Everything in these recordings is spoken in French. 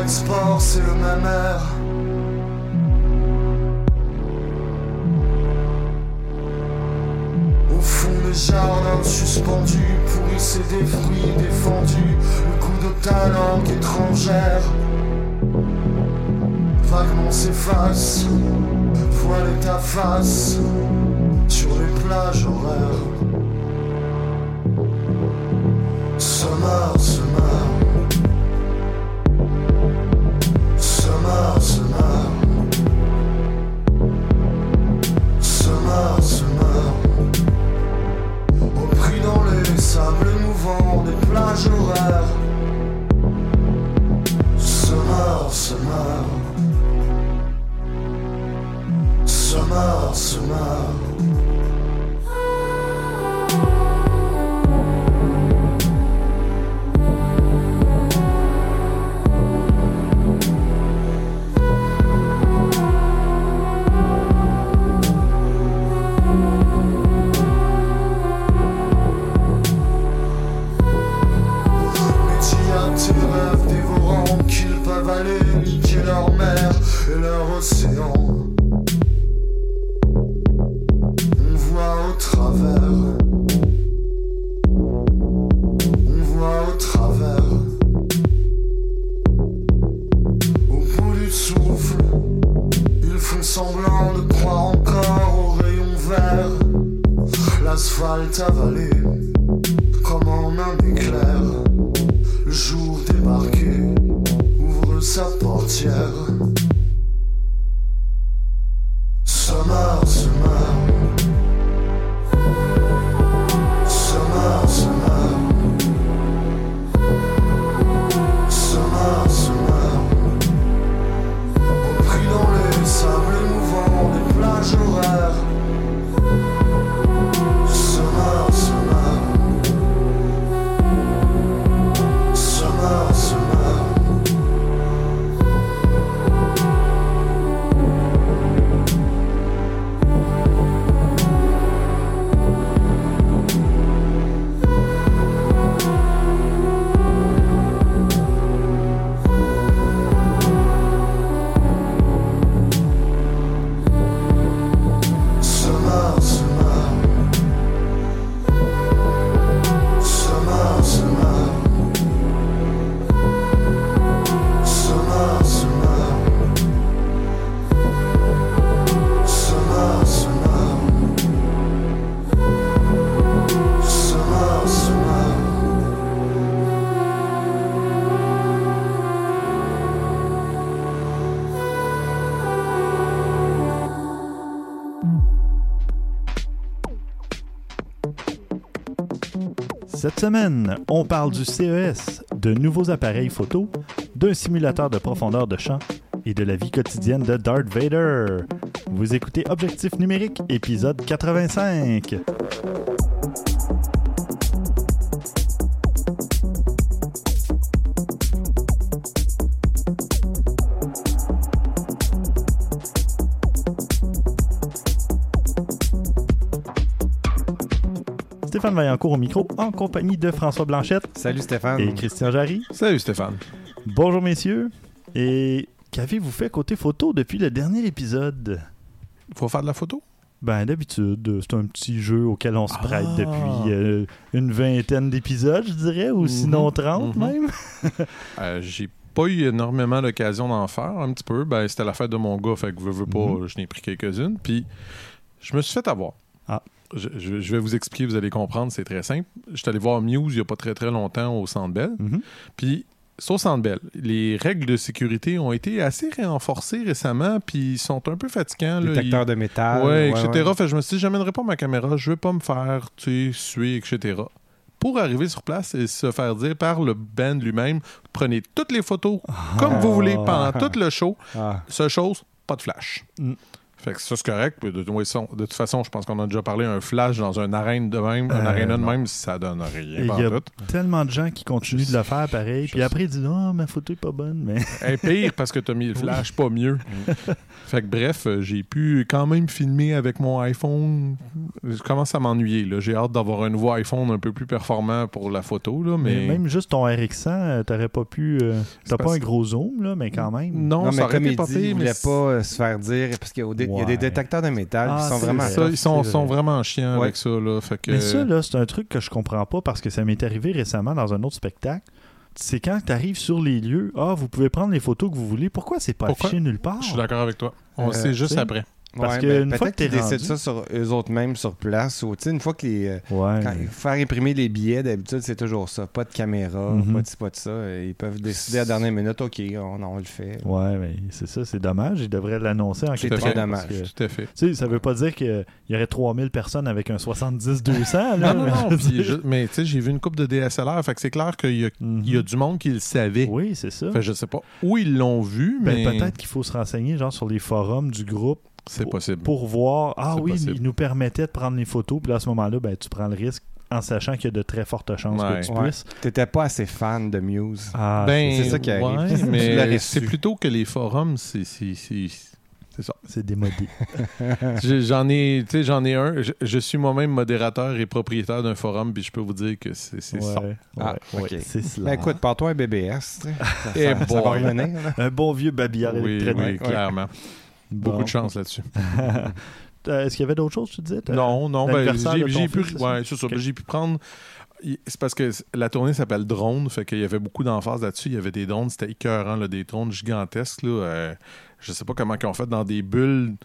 Import-export, c'est le même air. Au fond des jardins suspendus, pourrissent des fruits défendus, le coup de ta langue étrangère. Vaguement s'efface, voiler ta face sur les plages horaires. Des plages horaires. Summer, summer. Summer, summer. Métier Cette semaine, on parle du CES, de nouveaux appareils photo, d'un simulateur de profondeur de champ et de la vie quotidienne de Darth Vader. Vous écoutez Objectif numérique, épisode 85. Stéphane Vaillancourt au micro en compagnie de François Blanchette Salut Stéphane. et Christian Jarry. Salut Stéphane. Bonjour messieurs. Et qu'avez-vous fait côté photo depuis le dernier épisode? Faut faire de la photo? Ben d'habitude, c'est un petit jeu auquel on se prête Ah. depuis euh, une vingtaine d'épisodes, je dirais, ou sinon 30 mhm. même. Euh, J'ai pas eu énormément l'occasion d'en faire, un petit peu. Ben, c'était la fête de mon gars, fait que veux, veux pas, Mhm. je n'ai pris quelques-unes. Puis, je me suis fait avoir. Ah. Je, je- je vais vous expliquer, vous allez comprendre, c'est très simple. Je suis allé voir Muse il y a pas très très longtemps au Centre Bell. Mhm. Puis, au Centre Bell. Les règles de sécurité ont été assez renforcées récemment, puis ils sont un peu fatigants. là. Détecteur Ils- de métal. ouais, etc. Fait que je me suis dit, j'amènerai pas ma caméra, je vais pas me faire, tu sais, suer, etc. Pour arriver sur place et se faire dire par le band lui-même, prenez toutes les photos comme vous voulez pendant tout le show. Ah. Seule chose, pas de flash. Mm. Fait que ça, c'est correct. Puis De, toute façon, je pense qu'on a déjà parlé un flash dans un arène de même, un Euh, aréna de non. même, ça donne rien. Et pas il y a tout. tellement de gens qui continuent de le faire pareil. Puis après, ils disent Oh, ma photo est pas bonne. Mais Eh, pire parce que t'as mis le flash, pas mieux. fait que bref, euh, j'ai pu quand même filmer avec mon iPhone. Je commence à m'ennuyer. là. J'ai hâte d'avoir un nouveau iPhone un peu plus performant pour la photo. Là, mais... même juste ton RX100, euh, t'aurais pas pu. euh, T'as pas parce- un gros zoom, là, mais quand même. Non, Non, ça mais aurait comme été il pas dit, pire, il mais voulait c'est- pas se faire dire, parce qu'il y, a des- il y a des détecteurs de métal Ah, qui sont c'est vraiment... vrai. ça, ils sont, sont vraiment chiants Ouais. avec ça. Là. Fait que... Mais ça, là, c'est un truc que je comprends pas parce que ça m'est arrivé récemment dans un autre spectacle. C'est quand tu arrives sur les lieux, ah, vous pouvez prendre les photos que vous voulez. Pourquoi c'est pas Pourquoi? affiché nulle part? Je suis d'accord avec toi. On le Euh, sait juste après. Parce Ouais, que ben, une fois peut-être que t'es qu'ils décident rendu- ça sur eux autres mêmes sur place. Ou, une fois que les... euh, Ouais. quand- faire imprimer les billets, d'habitude, c'est toujours ça. Pas de caméra, Mhm. pas de ci, pas de ça. Ils peuvent décider à la dernière minute, OK, on, on le fait. Ouais, mais c'est ça, c'est dommage. Ils devraient l'annoncer en quelque sorte, dommage. que, Tout à fait. Tu sais, ça veut pas dire qu'il y aurait 3000 personnes avec un 70-200. là, Non, non, mais non. je tu sais, j'ai vu une coupe de DSLR. Fait que c'est clair qu'il y a, Mhm. il y a du monde qui le savait. Oui, c'est ça. Fait je sais pas où ils l'ont vu, Ben, mais peut-être qu'il faut se renseigner genre sur les forums du groupe c'est possible. pour voir ah oui, possible. il nous permettait de prendre les photos, puis là, à ce moment-là, ben, tu prends le risque en sachant qu'il y a de très fortes chances Ouais. que tu Ouais. puisses. T'étais pas assez fan de Muse. Ah, ben, c'est ça qui arrive. ouais, mais c'est plutôt que les forums, c'est c'est- c'est- c'est ça. c'est démodé. J'en ai, tu sais, j'en ai un. Je, je suis moi-même modérateur et propriétaire d'un forum, puis je peux vous dire que c'est c'est ça. Ouais, Ah, ouais, ok. ouais, c'est cela. Ben écoute, pars-toi un BBS. Ça, Eh ça- ça va revenir. un bon vieux babillard Oui, électronique. oui, clairement. Bon. Beaucoup de chance là-dessus. Euh, Est-ce qu'il y avait d'autres choses, tu disais? Non, non, ben, j'ai pu, ouais, pu prendre. C'est parce que la tournée s'appelle Drone, fait qu'il y avait beaucoup d'emphase là-dessus. Il y avait des drones, c'était écœurant, là, des drones gigantesques. Là, euh, je sais pas comment ils ont fait dans des bulles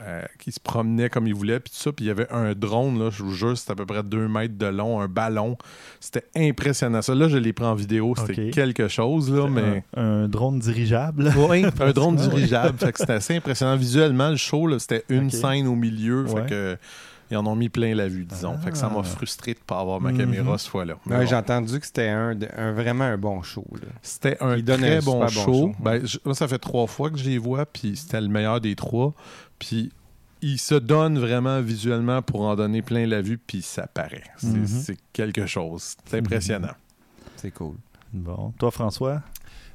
euh, qui se promenaient comme ils voulaient, puis tout ça. Puis il y avait un drone, là, je vous jure, c'était à peu près 2 mètres de long, un ballon. C'était impressionnant. Ça, là, je l'ai pris en vidéo, c'était quelque chose, là, mais. un, un drone dirigeable. Oui, un drone dirigeable. Fait que c'était assez impressionnant. Visuellement, le show, là, c'était une scène au milieu. Ouais. Fait que ils en ont mis plein la vue, disons. Fait que ça m'a Ah. frustré de ne pas avoir ma Mhm. caméra ce fois-là. Mais Ouais, bon. J'ai entendu que c'était un, vraiment un bon show. là. C'était un Il très un bon show. bon show. Ben, je- moi, ça fait trois fois que je les vois, puis c'était le meilleur des trois. Puis il se donne vraiment visuellement pour en donner plein la vue, puis ça paraît. C'est Mhm. quelque chose. C'est impressionnant. C'est cool. Bon. Toi, François?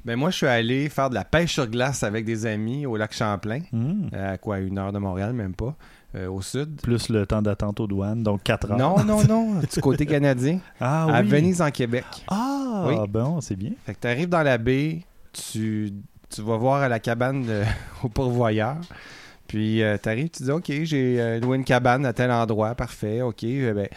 Ben moi, je suis allé faire de la pêche sur glace avec des amis au lac Champlain. Hmm. À quoi, une heure de Montréal, même pas, euh, au sud. Plus le temps d'attente aux douanes, donc 4 heures. Non, non, non, du côté canadien, Ah à oui. Venise, en Québec. Ah, Oui. bon, c'est bien. Fait que tu arrives dans la baie, tu, tu vas voir à la cabane de- au pourvoyeur. Puis tu arrives, tu dis OK, j'ai euh, loué une cabane à tel endroit, parfait, OK. eh ben,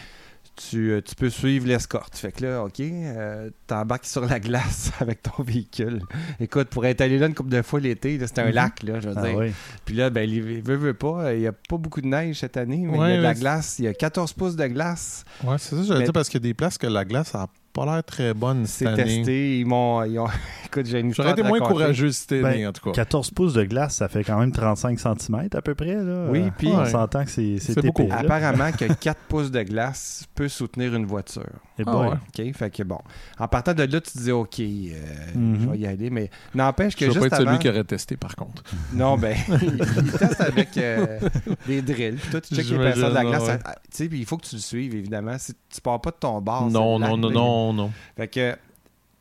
tu, euh, tu peux suivre l'escorte. Fait que là, OK, euh, t'embarques sur la glace avec ton véhicule. Écoute, pour être allé là une couple de fois l'été, c'était un Mhm. lac, là, je veux Ah dire. oui. Puis là, ben, il veut, veut pas, il n'y a pas beaucoup de neige cette année, mais il y a de la glace, il y a 14 pouces de glace. Ouais, c'est ça, j'allais Mais- dire, parce qu'il y a des places que la glace n'a pas l'air très bonne cette C'est année. testé, ils m'ont... ils ont- Écoute, j'ai une J'aurais été moins raconter. courageux cette année, Ben, en tout cas. 14 pouces de glace, ça fait quand même 35 cm à peu près. Là. Oui, Euh, puis- on Ouais. s'entend que c'est c'est C'est épais. beaucoup. là. Apparemment que 4 pouces de glace peut soutenir une voiture. Eh Ah ouais. OK? Fait que bon. En partant de là, tu te dis OK, euh, Mhm. je vais y aller, mais n'empêche que Je juste pas être avant... celui qui aurait testé, par contre. Non, ben, il teste avec euh, des drills. Puis toi, tu checkes les personnes de la glace. ouais. Ah, Tu sais, puis il faut que tu le suives, évidemment. Si tu pars pas de ton bar. non, non, non, non, non. Fait que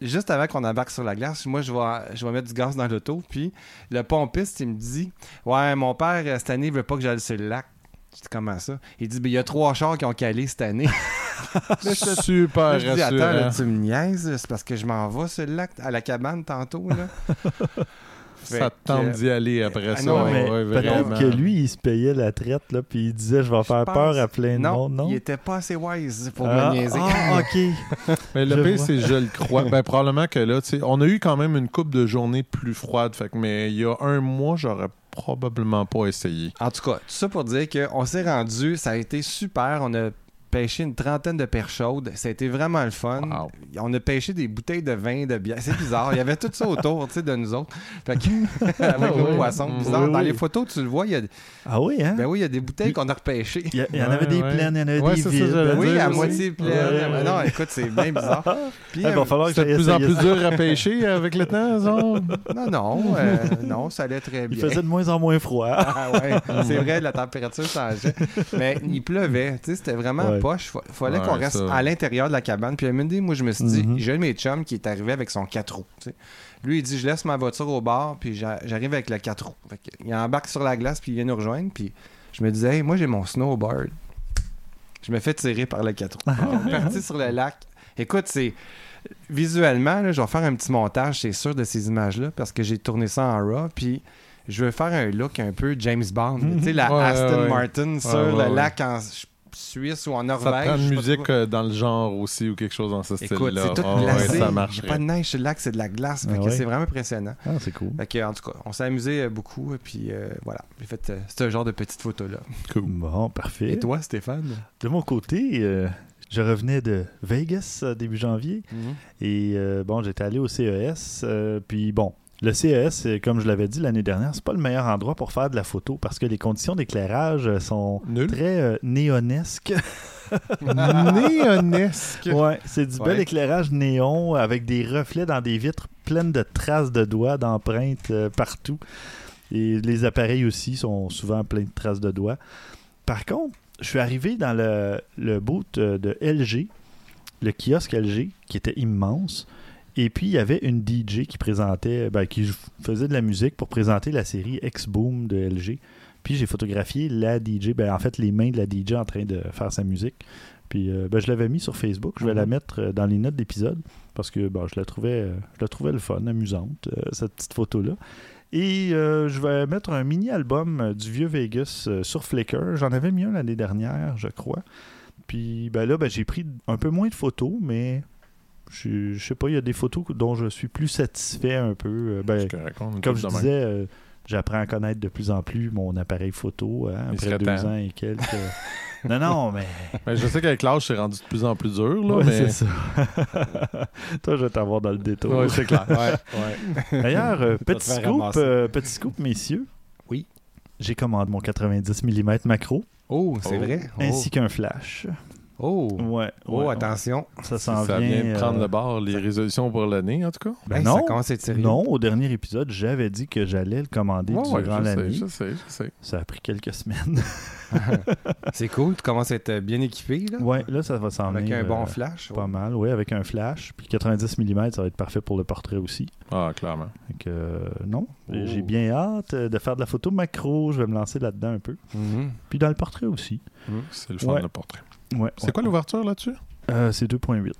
juste avant qu'on embarque sur la glace, moi je vais, je vais mettre du gaz dans l'auto. Puis le pompiste, il me dit Ouais, mon père, euh, cette année, il veut pas que j'aille sur le lac. Je dis comment ça? Il dit Ben, il y a trois chars qui ont calé cette année. Super je dis Attends, là, tu me niaises, c'est parce que je m'en vais sur le lac à la cabane tantôt. Là. Ça te tente d'y aller après Ah ça. non, Ouais, mais ouais, peut-être que lui, il se payait la traite, là, puis il disait Je vais faire pense- peur à plein de non, monde. Non, il était pas assez wise pour ah, me niaiser. ah, ok. Mais le pire, c'est je le crois. ben, probablement que là, tu sais, on a eu quand même une coupe de journées plus froides. Fait que, mais il y a un mois, j'aurais probablement pas essayé. En tout cas, tout ça pour dire qu'on s'est rendu, ça a été super. On a pêché une trentaine de perches chaudes. Ça a été vraiment le fun. Wow. On a pêché des bouteilles de vin, de bière. C'est bizarre. Il y avait tout ça autour tu sais, de nous autres. Fait que- avec nos oui. poissons. Mm. Bizarre. Oui, Dans oui. les photos, tu le vois, il y a, Ah oui, hein? ben oui, il y a des bouteilles qu'on a repêchées. Il y, a- il y en Ouais, avait des ouais. pleines, il y en avait Ouais, des ça, vides. Oui, à aussi. moitié pleine. Ouais, Mais ouais. Non, écoute, c'est bien bizarre. Puis, Il euh, va falloir que de plus en plus ça. dur à pêcher avec le temps, genre. non, non, euh, non, ça allait très Il bien. faisait de moins en moins froid. Ah ouais, c'est vrai, la température changeait. Mais il pleuvait, tu sais, c'était vraiment Ouais. Poche. Fa- Fallait Ouais, qu'on reste ça. à l'intérieur de la cabane. Puis à un moment donné, moi, je me suis dit, Mhm. j'ai un de mes chums qui est arrivé avec son 4 roues. Lui, il dit, je laisse ma voiture au bar, puis j'a- j'arrive avec le 4 roues. Fait il embarque sur la glace, puis il vient nous rejoindre. Puis je me disais, hey, moi, j'ai mon snowboard. Je me fais tirer par le 4 roues. On est parti sur le lac. Écoute, c'est. Visuellement, là, je vais faire un petit montage, c'est sûr, de ces images-là, parce que j'ai tourné ça en RAW, puis je veux faire un look un peu James Bond. Tu sais, la Ouais, Aston ouais. Martin sur Ouais, le lac en Suisse ou en Ça Norvège. te prend pas musique euh, dans le genre aussi ou quelque chose dans ce style-là. Écoute, c'est tout ouais, glacé. ça Il n'y a pas de neige sur le lac, c'est de la glace. Ah ouais? c'est vraiment impressionnant. Ah, c'est cool. Fait que, en tout cas, on s'est amusé euh, beaucoup. Et puis euh, voilà, j'ai fait euh, ce genre de petites photos-là. Bon, parfait. Et toi, Stéphane? De mon côté, euh, je revenais de Vegas début janvier et euh, bon, j'étais allé au CES. euh, puis bon, le CES, euh, comme je l'avais dit l'année dernière, c'est pas le meilleur endroit pour faire de la photo parce que les conditions d'éclairage euh, sont Nul. très euh, néonesques. Néonesque. ouais, c'est du bel Ouais. éclairage néon avec des reflets dans des vitres pleines de traces de doigts, d'empreintes euh, partout. Et les appareils aussi sont souvent pleins de traces de doigts. Par contre, je suis arrivé dans le, le boot de LG, le kiosque LG, qui était immense. Et puis, il y avait une DJ qui présentait, ben, qui faisait de la musique pour présenter la série X-Boom de LG. Puis, j'ai photographié la DJ, ben, en fait, les mains de la DJ en train de faire sa musique. Puis, euh, ben, je l'avais mis sur Facebook. Je vais la mettre euh, dans les notes d'épisode parce que je, la trouvais, euh, je la trouvais le fun, amusante, cette petite photo-là. Et euh, je vais mettre un mini-album du vieux Vegas sur Flickr. J'en avais mis un l'année dernière, je crois. Puis ben là, ben, j'ai pris un peu moins de photos, mais je, je sais pas, il y a des photos dont je suis plus satisfait un peu. Euh, ben, comme je disais, euh, j'apprends à connaître de plus en plus mon appareil photo hein, après deux temps. ans et quelques. non, non, mais. Ben, je sais qu'avec l'âge, c'est rendu de plus en plus dur, là, Ouais, mais... c'est ça. Toi, je vais t'avoir dans le détour. Ouais, c'est clair. Ouais, ouais. D'ailleurs, euh, petit, scoop, euh, petit scoop, messieurs. Oui. J'ai commandé mon 90 mm macro Oh, c'est Oh. vrai. Oh. ainsi qu'un flash. Oh, Ouais. oh ouais, attention. Ça Ça s'en vient vient. de prendre euh, le bord, les résolutions pour l'année, en tout cas. Ben Hey, non. Ça commence à être sérieux. Non, au dernier épisode, j'avais dit que j'allais le commander Ouais, ouais, durant je sais, l'année. je sais, je sais. Ça a pris quelques semaines. C'est cool, tu commences à être bien équipé, là. ouais, là, ça va s'en Avec venir, un bon euh, flash. Pas mal, oui, avec un flash. Puis 90 mm, ça va être parfait pour le portrait aussi. Ah, clairement. Fait que, euh, non, Oh. j'ai bien hâte euh, de faire de la photo macro. Je vais me lancer là-dedans un peu. Mhm. Puis dans le portrait aussi. C'est le fun, Ouais. le portrait. Ouais, C'est quoi l'ouverture là-dessus? Euh, c'est 2.8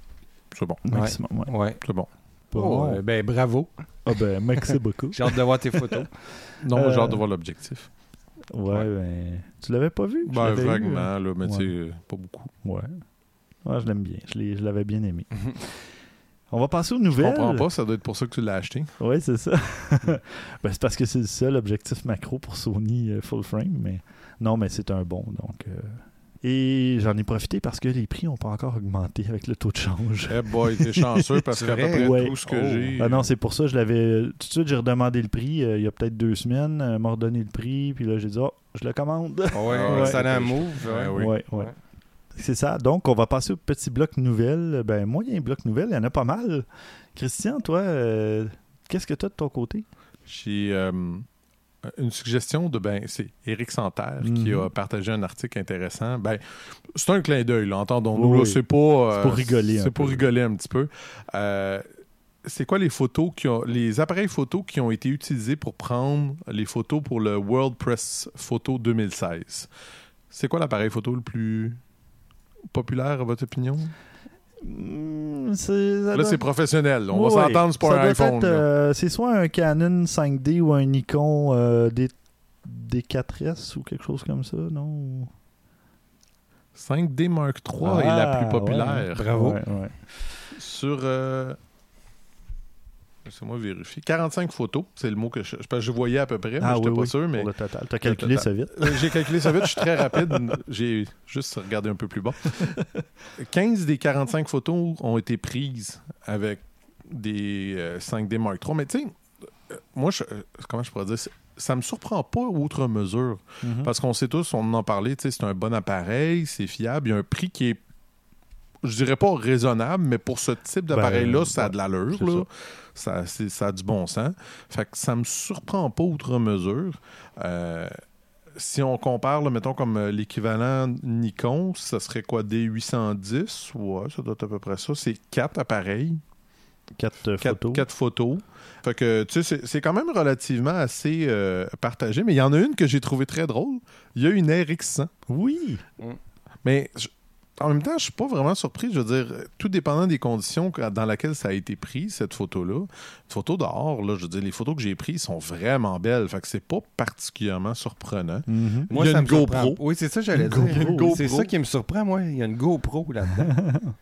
C'est bon, maximum. Ouais. Ouais. c'est bon. Oh, euh, ben bravo. Ah ben, merci beaucoup. J'ai hâte de voir tes photos. Non, Euh, j'ai hâte de voir l'objectif. Ouais, Ouais. ben. Tu l'avais pas vu? Je Ben, vaguement, là, mais ouais. tu sais, euh, pas beaucoup. euh, Ouais. Ouais, je l'aime bien. Je l'ai- je l'avais bien aimé. On va passer aux Je nouvelles. comprends pas, ça doit être pour ça que tu l'as acheté. Oui, c'est ça. ben, c'est parce que c'est le seul objectif macro pour Sony euh, full frame, mais non, mais c'est un bon. Donc, euh, Et j'en ai profité parce que les prix n'ont pas encore augmenté avec le taux de change. Eh boy, t'es chanceux parce C'est qu'à peu près Ouais. tout ce que Oh. j'ai. Ah non, c'est pour ça, je l'avais. Tout de suite, j'ai redemandé le prix euh, il y a peut-être deux semaines. Euh, m'a redonné le prix, puis là, j'ai dit, oh, je le commande. Ouais, Ah ouais, ouais. ça a un move. Ouais, ouais. oui. Ouais, ouais. C'est ça. Donc, on va passer au petit bloc nouvelles. Ben, moyen bloc nouvelles, il y en a pas mal. Christian, toi, euh, qu'est-ce que tu as de ton côté? J'ai euh, une suggestion de ben c'est Éric Santerre qui Mhm. a partagé un article intéressant. Ben c'est un clin d'œil, entendons-nous. Oui, c'est pas euh, C'est pour rigoler un C'est pour peu. rigoler un petit peu. Euh, c'est quoi les photos qui ont les appareils photos qui ont été utilisés pour prendre les photos pour le World Press Photo 2016 C'est quoi l'appareil photo le plus populaire à votre opinion? Là c'est professionnel. On Ouais, va s'entendre c'est pas ça un iPhone. euh, c'est soit un Canon 5D ou un Nikon euh, D, D4S ou quelque chose comme ça, non? 5D Mark III est Ah, la plus ouais. populaire. Bravo. Ouais, ouais. Sur. euh, Laissez-moi vérifier. 45 photos, c'est le mot que je, je voyais à peu près, mais Ah je oui, pas oui, sûr. Mais pour le total. Tu as calculé ça vite. Euh, J'ai calculé ça vite, je suis très rapide. J'ai juste regardé un peu plus bas. 15 des 45 photos ont été prises avec des euh, 5D Mark III. Mais tu sais, euh, moi, je- euh, comment je pourrais dire ça me surprend pas outre mesure. Mhm. Parce qu'on sait tous, on en sais, c'est un bon appareil, c'est fiable, il y a un prix qui est, je dirais pas raisonnable, mais pour ce type d'appareil-là, Ben, ça a de l'allure. Ça, c'est- ça a du bon sens. Fait que ça me surprend pas outre mesure. Euh, si on compare, là, mettons, comme euh, l'équivalent Nikon, ça serait quoi, D810? Ouais, ça doit être à peu près ça. C'est quatre appareils, Quatre euh, quatre, photos. quatre photos. Fait que, tu sais, c'est- c'est quand même relativement assez euh, partagé, mais il y en a une que j'ai trouvée très drôle. Il y a une RX100. Oui. Mais je- en même temps, je suis pas vraiment surpris. Je veux dire, tout dépendant des conditions dans lesquelles ça a été pris, cette photo-là. Une photo dehors, là, je veux dire, les photos que j'ai prises sont vraiment belles. Fait que c'est pas particulièrement surprenant. Mhm. Moi, Il y a ça une me surprend. GoPro. Oui, c'est ça, j'allais Une dire. GoPro. C'est ça qui me surprend, moi. Il y a une GoPro là-dedans.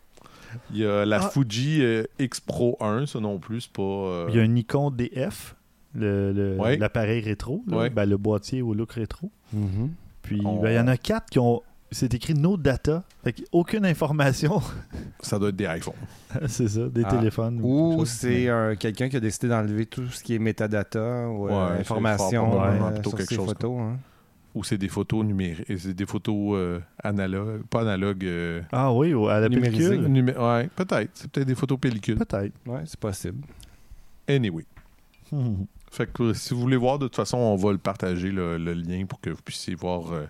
Il y a la Ah. Fuji euh, X Pro 1, ça non plus, c'est pas. euh, Il y a un Nikon DF, le- le- Ouais. l'appareil rétro, là. Ouais. Ben, le boîtier au look rétro. Puis On- ben, il y en a quatre qui ont. C'est écrit no data. Fait aucune information. Ça doit être des iPhones. c'est ça, des Ah. téléphones. Ou c'est un- quelqu'un qui a décidé d'enlever tout ce qui est métadata ou euh, Ouais, information fort euh, plutôt sur quelque ces chose photos. hein. Ou c'est des photos numériques. C'est des photos euh, analogues. Pas analogues. euh, Ah oui, ou à la pellicule. numé- ouais, peut-être. C'est peut-être des photos pellicules. Peut-être. Ouais, c'est possible. Anyway. Mhm. Fait que si vous voulez voir, de toute façon, on va le partager, le, le lien, pour que vous puissiez voir euh,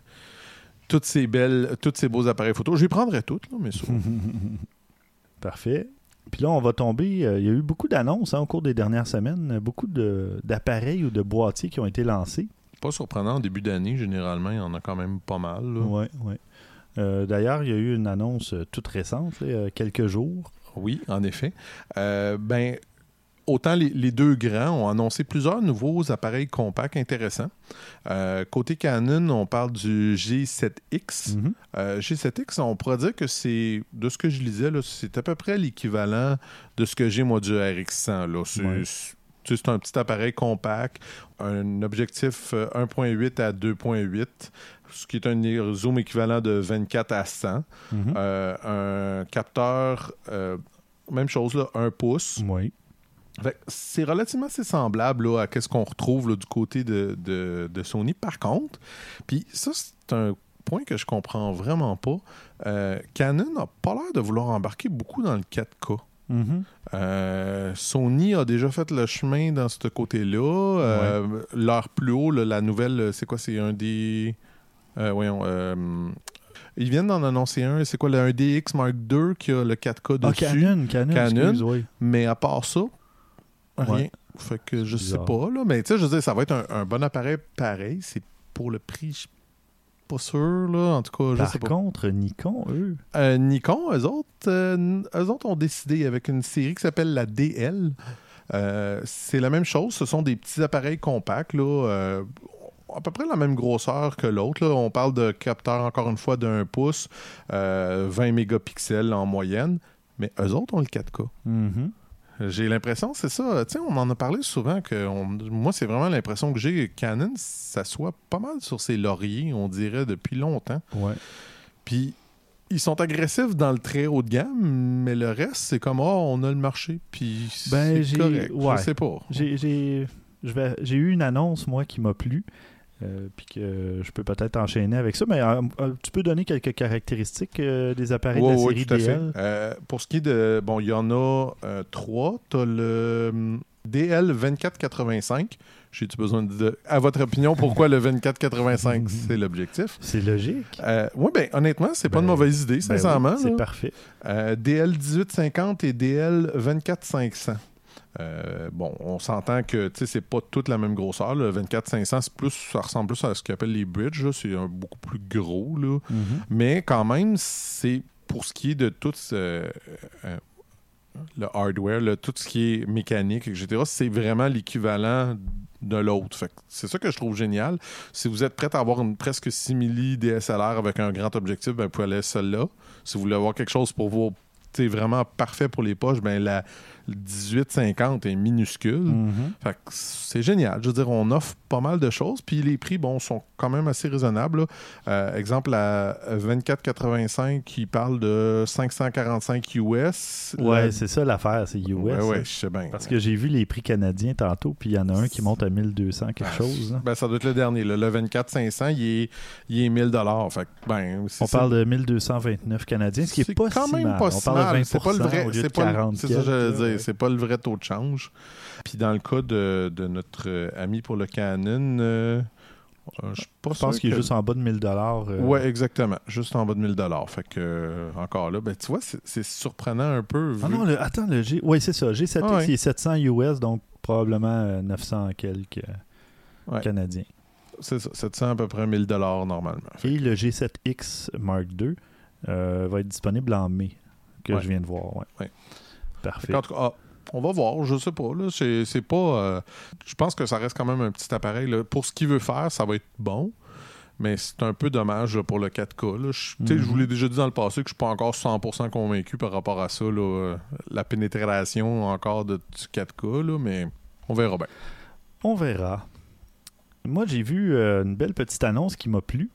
toutes ces belles, tous ces beaux appareils photo. Je les prendrai toutes, là, mais ça. Parfait. Puis là, on va tomber. euh, il y a eu beaucoup d'annonces hein, au cours des dernières semaines, beaucoup d'appareils ou de boîtiers qui ont été lancés. pas surprenant, en début d'année, généralement, il y en a quand même pas mal. Oui, oui. Euh, D'ailleurs, il y a eu une annonce euh, toute récente, là, quelques jours. Oui, en effet. Euh, ben, autant les, les deux grands ont annoncé plusieurs nouveaux appareils compacts intéressants. Euh, côté Canon, on parle du G7X. Mhm. Euh, G7X, on pourrait dire que c'est, de ce que je lisais, là, c'est à peu près l'équivalent de ce que j'ai moi du RX100. Là. C'est, Ouais. un petit appareil compact, un objectif euh, 1.8 à 2.8, ce qui est un zoom équivalent de 24 à 100. Mhm. Euh, un capteur, euh, même chose, là, 1 pouce. Oui. C'est relativement assez semblable là, à ce qu'on retrouve là, du côté de, de- de Sony. Par contre, puis ça, c'est un point que je comprends vraiment pas. euh, Canon n'a pas l'air de vouloir embarquer beaucoup dans le 4K. Mhm. Euh, Sony a déjà fait le chemin dans ce côté-là. Euh, Leur plus haut, là, la nouvelle, c'est quoi? C'est un des. voyons. ils viennent d'en annoncer un. C'est quoi? Le un DX Mark II qui a le 4K Ah, dessus Canon, Canon, Canon. excuse, oui. mais à part ça, rien. Ouais. Fait que je sais pas, là. Mais tu sais, je veux dire, ça va être un, un bon appareil pareil. C'est pour le prix, je suis pas sûr, là. En tout cas, je Par sais pas. contre, Nikon, eux, Euh, Nikon, eux autres, euh, eux autres ont décidé avec une série qui s'appelle la DL. Euh, c'est la même chose. Ce sont des petits appareils compacts, là. à peu près la même grosseur que l'autre. là. On parle de capteurs, encore une fois, d'un pouce, euh, 20 mégapixels en moyenne. Mais eux autres ont le 4K. mhm. J'ai l'impression, c'est ça. Tu sais, on en a parlé souvent que on- moi, c'est vraiment l'impression que j'ai. Canon s'assoit pas mal sur ses lauriers, on dirait, depuis longtemps. ouais. Puis ils sont agressifs dans le très haut de gamme, mais le reste, c'est comme, oh, on a le marché. Puis Ben, c'est correct. ouais. Je sais pas. J'ai j'ai- je vais- j'ai eu une annonce, moi, qui m'a plu. Euh, puis que je peux peut-être enchaîner avec ça. Mais euh, euh, tu peux donner quelques caractéristiques des appareils Ouais, de la série tout à fait. DL. Pour ce qui est de. Bon, il y en a trois. Tu as le hum, DL 2485. J'ai-tu besoin de. À votre opinion, pourquoi le 2485 C'est l'objectif? C'est logique. oui, ben honnêtement, c'est pas Ben, une mauvaise idée, Ben oui, sincèrement. c'est parfait. Euh, DL 1850 et DL 24500. Euh, bon, on s'entend que tu sais, c'est pas toute la même grosseur. Le 24500, c'est plus, ça ressemble plus à ce qu'on appelle les bridges. C'est un beaucoup plus gros. Là. Mhm. Mais quand même, c'est pour ce qui est de tout ce, euh, le hardware, là, tout ce qui est mécanique, etc., c'est vraiment l'équivalent de l'autre. C'est ça que je trouve génial. Si vous êtes prêt à avoir une presque simili DSLR avec un grand objectif, ben, vous pouvez aller à celle-là. Si vous voulez avoir quelque chose pour vous vraiment parfait pour les poches, ben la, Le 1850 est minuscule. Mhm. Fait que c'est génial. Je veux dire, on offre pas mal de choses. Puis les prix, bon, sont quand même assez raisonnables. Euh, exemple, la 2485 qui parle de 545 US. Ouais, c'est ça l'affaire, c'est US. Ouais, ouais, je sais bien. Parce que j'ai vu les prix canadiens tantôt, puis il y en a un qui monte à 1200 quelque Ben, chose. hein. Ben, ça doit être le dernier. là. Le 24 500, il est, il est 1000 Fait ben, On ça. parle de 1229 canadiens, ce qui est C'est pas quand si même mal. pas On si parle de mal. 20 C'est pas le vrai. C'est pas le- 40 c'est ça que j'allais quelques, dire. C'est pas le vrai taux de change. Puis dans le cas de, de notre euh, ami pour le Canon, euh, euh, je pense qu'il est que- juste en bas de 1000 dollars. euh, Ouais, exactement. Juste en bas de 1000 Fait que, euh, encore là, ben, tu vois, c'est surprenant un peu. Vu... Ah non, le- attends, le G. Oui, c'est ça. G7X, Ah ouais. il est 700 US, donc probablement euh, 900 quelques Ouais. canadiens. C'est ça, 700 à peu près 1000 normalement. Et le G7X Mark II euh, va être disponible en mai, que Ouais. je viens de voir. Ouais. Parfait. Fait qu'en tout cas, ah, on va voir, je sais pas. Là, c'est, c'est pas. euh, je pense que ça reste quand même un petit appareil. là. Pour ce qu'il veut faire, ça va être bon. Mais c'est un peu dommage là, pour le 4K. là. Je, je vous Mhm. l'ai déjà dit dans le passé que je suis pas encore 100% convaincu par rapport à ça. là, euh, la pénétration encore de, du 4K, là, mais on verra bien. On verra. Moi, j'ai vu euh, une belle petite annonce qui m'a plu.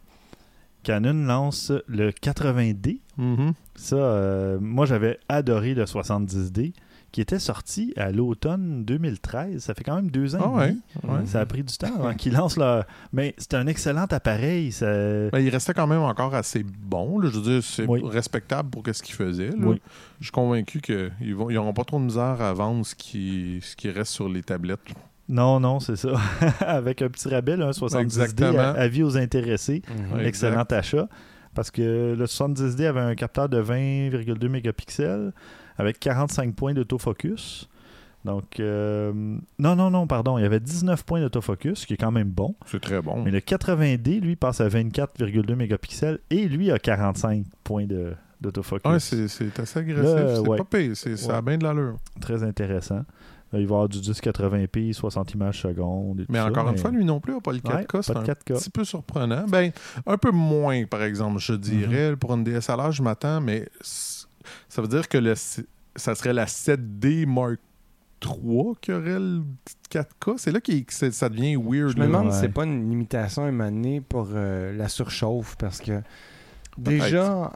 Canon lance le 80D. Mhm. Ça, euh, moi, j'avais adoré le 70D, qui était sorti à l'automne 2013. Ça fait quand même deux ans Ah et ouais, demi. ouais. Ça a pris du temps avant qu'ils lancent leur... Mais c'est un excellent appareil. Ça... Ben, il restait quand même encore assez bon. là. Je veux dire, c'est Oui. respectable pour ce qu'il faisait. là. Oui. Je suis convaincu qu'ils n'auront pas trop de misère à vendre ce qui, ce qui reste sur les tablettes. Non, non, c'est ça. Avec un petit rabais, là, un 70D, Exactement. à- avis aux intéressés. Mhm. Excellent exact. achat. Parce que le 70D avait un capteur de 20,2 mégapixels avec 45 points d'autofocus. Donc, euh, non, non, non, pardon. Il y avait 19 points d'autofocus, ce qui est quand même bon. C'est très bon. Mais le 80D, lui, passe à 24,2 mégapixels et lui a 45 points d'autofocus. Ouais, c'est c'est assez agressif. C'est ouais. pas pire. Ça a bien de l'allure. Très intéressant. Il va y avoir du 1080p, 60 images secondes. et tout Mais ça, encore une mais- fois, lui non plus n'a pas le Ouais, 4K. c'est un de 4K. petit peu surprenant. Ben, un peu moins, par exemple, je dirais. Mhm. Pour une DSLR, je m'attends, mais ça veut dire que le, ça serait la 7D Mark III qui aurait le 4K. C'est là que ça devient weird. Je me demande si Ouais. c'est pas une limitation à un moment donné pour euh, la surchauffe parce que déjà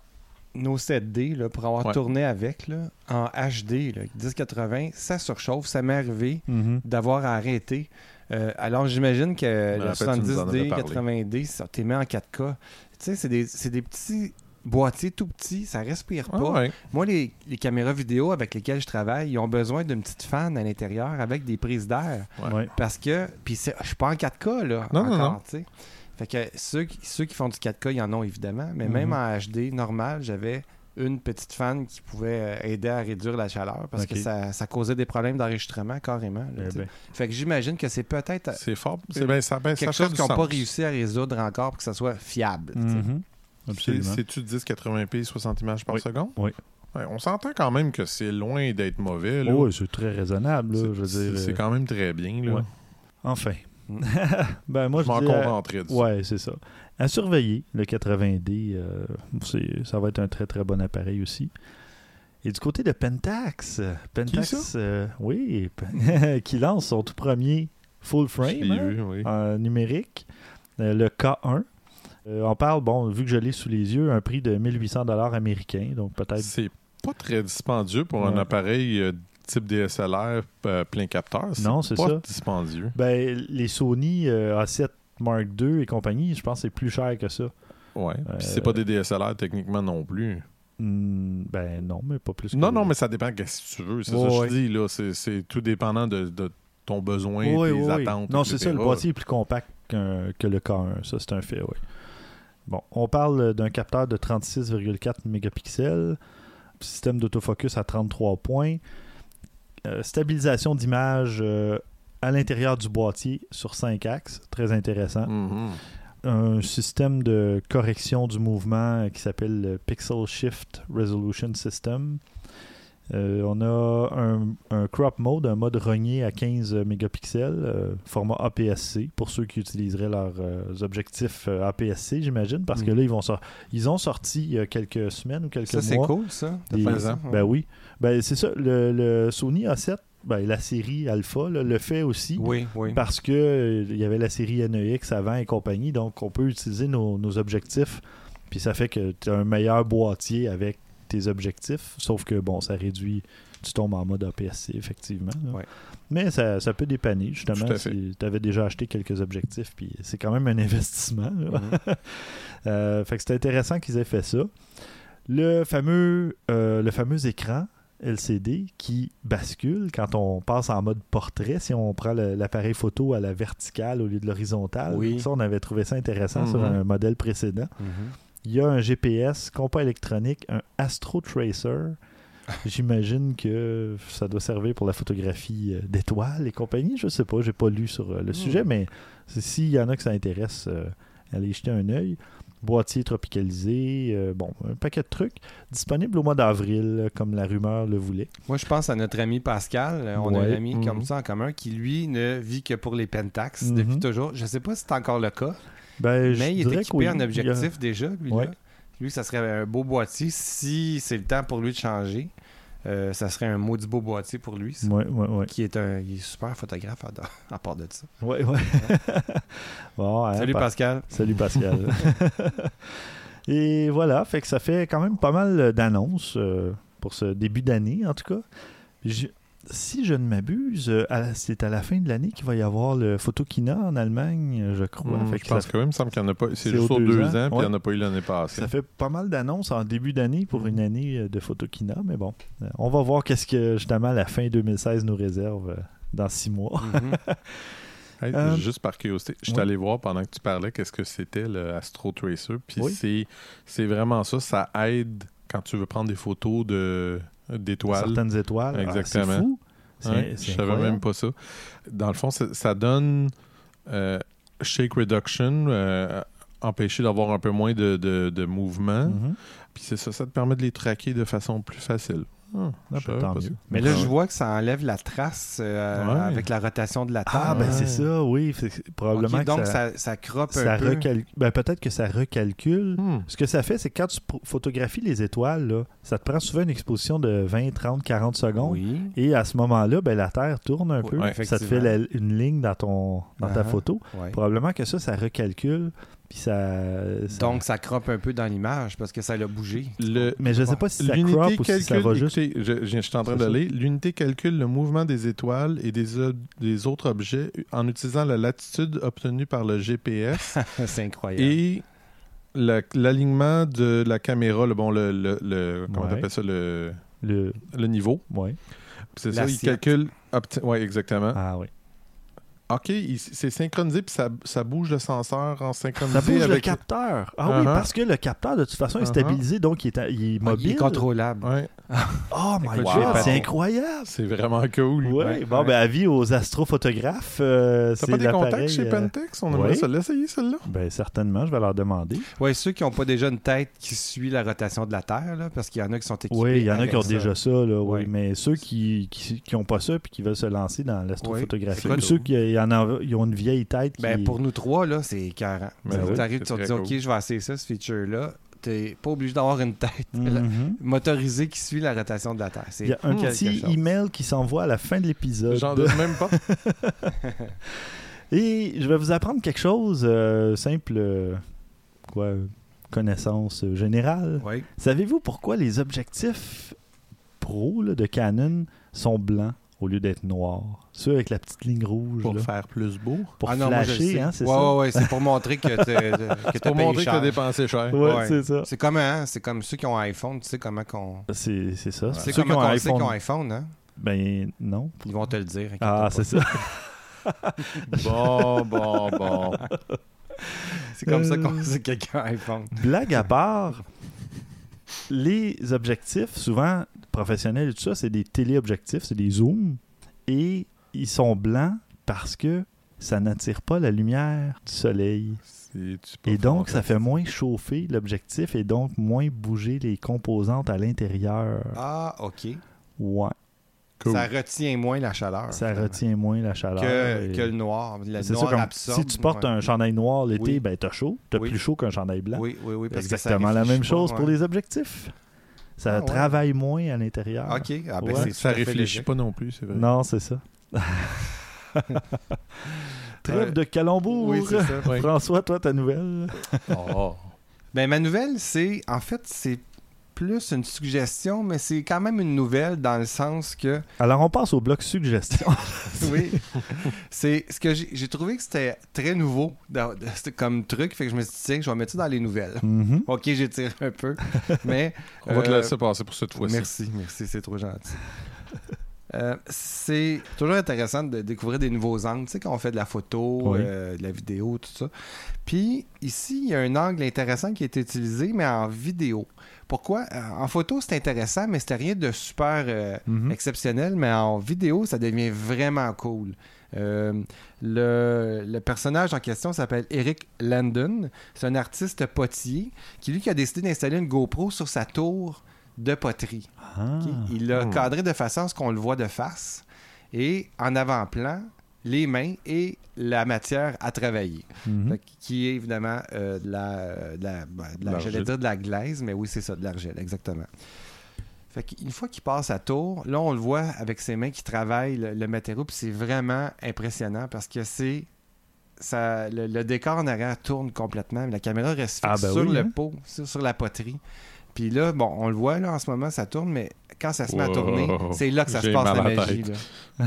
nos 7D là, pour avoir Ouais. tourné avec là, en HD là, 1080 ça surchauffe ça m'est arrivé Mhm. d'avoir à arrêter Euh, alors j'imagine que me le rappelle, tu nous en avais 70D parlé. 80D ça t'es mis en 4K tu sais c'est des, c'est des petits boîtiers tout petits ça respire Ah pas ouais. moi, les, les caméras vidéo avec lesquelles je travaille, ils ont besoin d'une petite fan à l'intérieur avec des prises d'air. Ouais. Parce que, puis je suis pas en 4K, là, Non, non, encore, non. Fait que ceux, qui- ceux qui font du 4K, ils en ont évidemment, mais Mhm. même en HD normal, j'avais une petite fan qui pouvait euh, aider à réduire la chaleur parce que ça, ça causait des problèmes d'enregistrement carrément. là, Eh ben, Fait que j'imagine que c'est peut-être C'est fort. C'est ben, ça, ben, quelque ça chose qu'ils n'ont pas réussi à résoudre encore pour que ça soit fiable. mhm. C'est- Absolument. C'est-tu 1080p 60 images par Oui. seconde? Oui. Ouais, on s'entend quand même que c'est loin d'être mauvais. là. Oh, oui, c'est très raisonnable. là, C'est- je veux c'est dire, c'est euh, quand même très bien. Là. Ouais. Enfin. Mm. ben, moi, je je de ça. Ouais, c'est ça. À surveiller, le 80D, euh, ça va être un très très bon appareil aussi. Et du côté de Pentax, Pentax, ça? euh, oui, qui lance son tout premier full frame hein, vu, oui. en numérique, euh, le K1. Euh, on parle, bon, vu que je l'ai sous les yeux, un prix de 1800 dollars américains, donc peut-être. C'est pas très dispendieux pour un appareil type DSLR euh, plein capteur. Non, c'est pas ça. dispendieux. Ben, les Sony euh, A7 Mark II et compagnie, je pense que c'est plus cher que ça. Ouais. Euh, Puis c'est pas des DSLR techniquement non plus. Hmm, ben non, mais pas plus que Non, non, mais ça dépend de ce que tu veux. C'est ça que ouais. je dis. là. C'est- C'est tout dépendant de, de ton besoin, Oui, tes attentes. Non, c'est ça, le boîtier est plus compact qu'un- que le K1. Ça, c'est un fait, oui. Bon, on parle d'un capteur de 36,4 mégapixels, système d'autofocus à 33 points, euh, stabilisation d'image euh, à l'intérieur du boîtier sur 5 axes, très intéressant. Mhm. Un système de correction du mouvement qui s'appelle le Pixel Shift Resolution System. Euh, on a un, un crop mode, un mode rogné à 15 mégapixels, euh, format APS-C, pour ceux qui utiliseraient leurs euh, objectifs euh, APS-C, j'imagine, parce que Mhm. là, ils vont ils ont sorti il y a quelques semaines ou quelques Ça, c'est mois. cool, ça. de des- ça. Ben oui. Ben, c'est ça. Le, le Sony A7, ben, la série Alpha, là, le fait aussi. Oui, oui. Parce que euh, il y avait la série NEX avant et compagnie, donc on peut utiliser nos, nos objectifs. Puis ça fait que tu as un meilleur boîtier avec tes objectifs. Sauf que bon, ça réduit. Tu tombes en mode APS-C, effectivement. Ouais. Mais ça, ça peut dépanner, justement. Fait. Tu avais déjà acheté quelques objectifs, puis c'est quand même un investissement. Mhm. Euh, fait que c'est intéressant qu'ils aient fait ça. Le fameux, euh, le fameux écran LCD qui bascule quand on passe en mode portrait, si on prend l'appareil photo à la verticale au lieu de l'horizontale. Oui. Ça, on avait trouvé ça intéressant sur Mhm. un modèle précédent. Mhm. Il y a un GPS, compas électronique, un Astro Tracer. J'imagine que ça doit servir pour la photographie euh, d'étoiles et compagnie. Je sais pas, j'ai pas lu sur euh, le sujet, mais s'il y en a que ça intéresse, euh, allez y jeter un œil. Boîtier tropicalisé, euh, bon, un paquet de trucs. Disponible au mois d'avril, euh, comme la rumeur le voulait. Moi, je pense à notre ami Pascal. Euh, On a un ami Mhm. comme ça en commun qui, lui, ne vit que pour les Pentax Mhm. depuis toujours. Je sais pas si c'est encore le cas, Ben, mais il est équipé en a- objectif déjà, lui. Ouais. là. Lui, ça serait un beau boîtier. Si c'est le temps pour lui de changer, euh, ça serait un maudit beau boîtier pour lui. ça. Ouais, ouais, ouais. Qui est un il est super photographe à, à part de ça. Ouais, ouais. bon, hein, Salut pa- Pascal. Salut Pascal. Et voilà, fait que ça fait quand même pas mal d'annonces euh, pour ce début d'année, en tout cas. Si je ne m'abuse, euh, c'est à la fin de l'année qu'il va y avoir le Photokina en Allemagne, je crois. Hmm, Fait je que pense même, il me semble qu'il n'y en a pas. C'est juste aux deux deux ans, ans, puis il n'y en a pas eu l'année passée. ça fait pas mal d'annonces en début d'année pour une année euh, de Photokina, mais bon, euh, on va voir qu'est-ce que justement la fin 2016 nous réserve dans six mois. Mhm. Hey, Euh, juste par curiosité, je suis oui. allé voir pendant que tu parlais qu'est-ce que c'était le Astro Tracer. Puis Oui. c'est vraiment ça. Ça aide quand tu veux prendre des photos de, d'étoiles. Certaines étoiles. Ah, Exactement. c'est fou. C'est- Ouais, c'est je savais même pas ça. Dans le fond, ça, donne euh, shake reduction, euh, empêcher d'avoir un peu moins de, de, de mouvement. Mhm. Puis c'est ça, ça te permet de les traquer de façon plus facile. Ah, Ah, tant pas mieux. Mais là, Ah je vois que ça enlève la trace euh, Ouais. avec la rotation de la Terre. Ah, ben Ouais. c'est ça, oui. Probablement donc que ça, ça, ça croppe ça un peu. recal- ben, peut-être que ça recalcule. Hmm. Ce que ça fait, c'est que quand tu photographies les étoiles, là, ça te prend souvent une exposition de 20, 30, 40 secondes. Oui. Et à ce moment-là, ben, la Terre tourne un peu. ça te fait la- une ligne dans, ton, dans ta Uh-huh. photo. Ouais. Probablement que ça, ça recalcule. Puis ça, ça- Donc, ça croppe un peu dans l'image parce que ça l'a bougé. Le, Mais je sais pas si ça L'unité crop ou si calcule, ça va juste. écoutez, je, je suis en train d'aller. L'unité calcule le mouvement des étoiles et des, autres objets en utilisant la latitude obtenue par le GPS c'est incroyable. et la- l'alignement de la caméra, le bon, le, le, le- comment Ouais. t'appelles ça, le, Le... le niveau. Ouais. Puis C'est ça, il calcule. obti- Ouais, exactement. Ah oui. Ok, c'est synchronisé puis ça, ça bouge le senseur en synchronisé Ça bouge le avec. capteur. Ah oui, Uh-huh. parce que le capteur, de toute façon, est Uh-huh. stabilisé, donc il est, à- il est Ah, il mobile. est contrôlable. Ouais, Oh my Écoute, god, c'est incroyable. c'est vraiment cool. Ouais, Ouais, bon, ouais. ben, avis aux astrophotographes. euh, T'as pas des contacts chez euh, Pentex? On aimerait ouais. ça l'essayer, celle-là. Ben, certainement, je vais leur demander. Ouais, ceux qui n'ont pas déjà une tête qui suit la rotation de la Terre, là, parce qu'il y en a qui sont équipés. Oui, il y en a qui ont ça. déjà ça, là, oui. Ouais. Mais ceux qui qui, qui ont pas ça puis qui veulent se lancer dans l'astrophotographie, ceux qui y en a- ils ont une vieille tête qui... Ben, pour nous trois, là, c'est 40. Ben oui, T'arrives, tu te dis, cool. OK, je vais essayer ça, ce feature-là. T'es pas obligé d'avoir une tête Mhm. motorisée qui suit la rotation de la Terre. C'est Il y a un petit chose. email qui s'envoie à la fin de l'épisode. J'en doute même pas. Et je vais vous apprendre quelque chose euh, simple, euh, quoi, connaissance générale. Oui. Savez-vous pourquoi les objectifs pro là, de Canon sont blancs? Au lieu d'être noirs? Ceux avec la petite ligne rouge. Pour là, faire plus beau. pour Ah non, flasher, hein, c'est ouais, ça? Ouais, ouais, c'est pour montrer que t'as Pour que dépensé cher. Ouais, Ouais. c'est ça. C'est comme, hein, c'est comme ceux qui ont un iPhone, tu sais comment qu'on... C'est c'est ça. Tu sais Ceux qui comment ont un qu'on sait qu'ils iPhone. ont un iPhone, hein? Ben non. Ils vont te le dire. Ah, pas. c'est ça. Bon, bon, bon. C'est comme ça Euh. qu'on sait que quelqu'un a un iPhone. Blague à part, les objectifs, souvent professionnels et tout ça, c'est des téléobjectifs, c'est des zooms. Et ils sont blancs parce que ça n'attire pas la lumière du soleil. Et donc, ça fait moins chauffer l'objectif et donc moins bouger les composantes à l'intérieur. Ah, OK. Ouais. Cool. Ça retient moins la chaleur. Ça finalement, retient moins la chaleur. que, et- que le noir. Le C'est noir ça, comme absorbe. si tu portes ouais. un chandail noir l'été, Oui. ben t'as chaud. T'as Oui. plus chaud qu'un chandail blanc. Oui, oui, oui. Parce que ça Exactement la même chose pas, pour les objectifs. Ça Ah, ouais. travaille moins à l'intérieur. OK. Ah, ben, Ouais. Ça réfléchit pas non plus, c'est vrai. Non, c'est ça. Trêve Ouais. de calembour. Oui, c'est ça. François, toi, ta nouvelle? Oh. Ben, ma nouvelle, c'est. En fait, c'est plus une suggestion, mais c'est quand même une nouvelle dans le sens que. Alors, on passe au bloc suggestion. oui. C'est ce que j'ai trouvé que c'était très nouveau comme truc. Fait que je me suis dit, tiens, je vais mettre ça dans les nouvelles. Mhm. Ok, j'ai tiré un peu. Mais. On va te euh, laisser passer pour cette fois-ci. Merci, merci, c'est trop gentil. Euh, c'est toujours intéressant de découvrir des nouveaux angles, tu sais, quand on fait de la photo, Oui. euh, de la vidéo, tout ça. Puis ici, il y a un angle intéressant qui est utilisé, mais en vidéo. Pourquoi? Euh, En photo, c'est intéressant, mais c'était rien de super euh, Mhm. exceptionnel, mais en vidéo, ça devient vraiment cool. Euh, le, le personnage en question s'appelle Eric Landon. C'est un artiste potier qui, lui, qui a décidé d'installer une GoPro sur sa tour de poterie. Ah. Il l'a Hmm. cadré de façon à ce qu'on le voit de face. Et en avant-plan, les mains et la matière à travailler. Mhm. Qui est évidemment euh, de la, de la, ben, de la- L'argile. j'allais dire de la glaise, mais oui, c'est ça, de l'argile, exactement. Fait qu'une fois qu'il passe à tour, là, on le voit avec ses mains qui travaillent le, le matériau, puis c'est vraiment impressionnant parce que c'est. Ça, le, le décor en arrière tourne complètement. La caméra reste fixe Ah, ben sur oui, le hein. pot, sur, sur la poterie. Puis là, bon, on le voit là en ce moment, ça tourne, mais quand ça se met à tourner, c'est là que ça se passe la magie. là.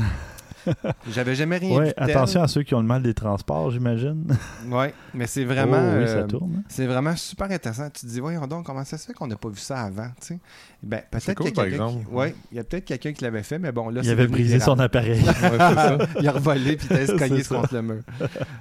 J'avais jamais rien Ouais, vu tel. attention à ceux qui ont le mal des transports, j'imagine. Ouais, mais c'est vraiment. Oh, oui, ça euh, tourne. hein. c'est vraiment super intéressant. Tu te dis, voyons donc, comment ça se fait qu'on n'a pas vu ça avant, tu sais? Ben, peut-être cool, qu'il y a quelqu'un qui- ouais, il y a peut-être quelqu'un qui l'avait fait, mais bon, là, Il avait brisé son appareil. Ouais, c'est ça. il a revolé puis il a se ça. contre le mur.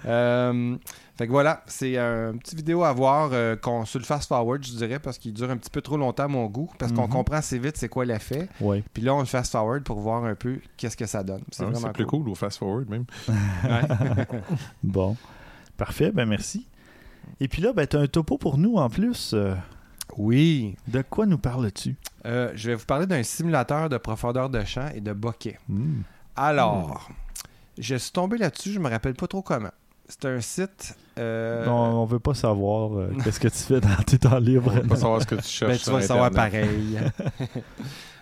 Euh, fait que voilà, c'est un petit vidéo à voir euh, qu'on sur le fast forward, je dirais, parce qu'il dure un petit peu trop longtemps à mon goût, parce qu'on Mhm. comprend assez vite c'est quoi l'effet. oui. Puis là, on le fast forward pour voir un peu qu'est-ce que ça donne. C'est Ah, vraiment Plus cool au fast-forward même. Ouais. Bon. Parfait, ben merci. Et puis là, ben, tu as un topo pour nous en plus. Euh, oui. de quoi nous parles-tu? Euh, je vais vous parler d'un simulateur de profondeur de champ et de bokeh. Hmm. Alors, je suis tombé là-dessus, je me rappelle pas trop comment. C'est un site. euh, Non, on veut pas savoir euh, qu'est-ce que tu fais dans tes temps libres. On va pas savoir ce que tu cherches. ben, tu sur vas savoir pareil.